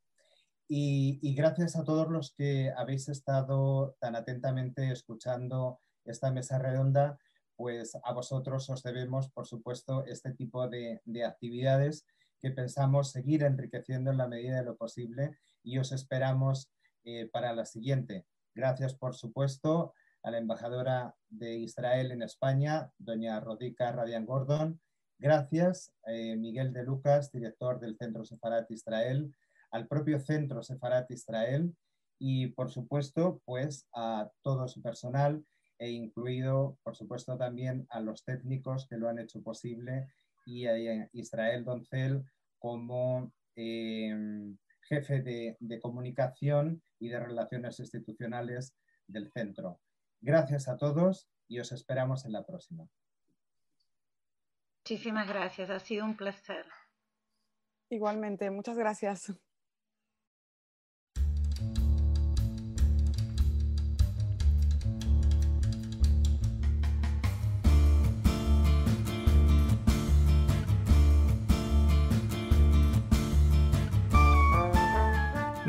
Y, gracias a todos los que habéis estado tan atentamente escuchando esta mesa redonda, pues a vosotros os debemos, por supuesto, este tipo de, de actividades que pensamos seguir enriqueciendo en la medida de lo posible y os esperamos eh, para la siguiente. Gracias, por supuesto, a la embajadora de Israel en España, doña Rodica Radian Gordon. Gracias, eh, Miguel de Lucas, director del Centro Sefarat Israel, al propio Centro Sefarat Israel y, por supuesto, pues a todo su personal e incluido, por supuesto, también a los técnicos que lo han hecho posible y a Israel Doncel como eh, jefe de, comunicación y de relaciones institucionales del centro. Gracias a todos y os esperamos en la próxima. Muchísimas gracias, ha sido un placer. Igualmente, muchas gracias.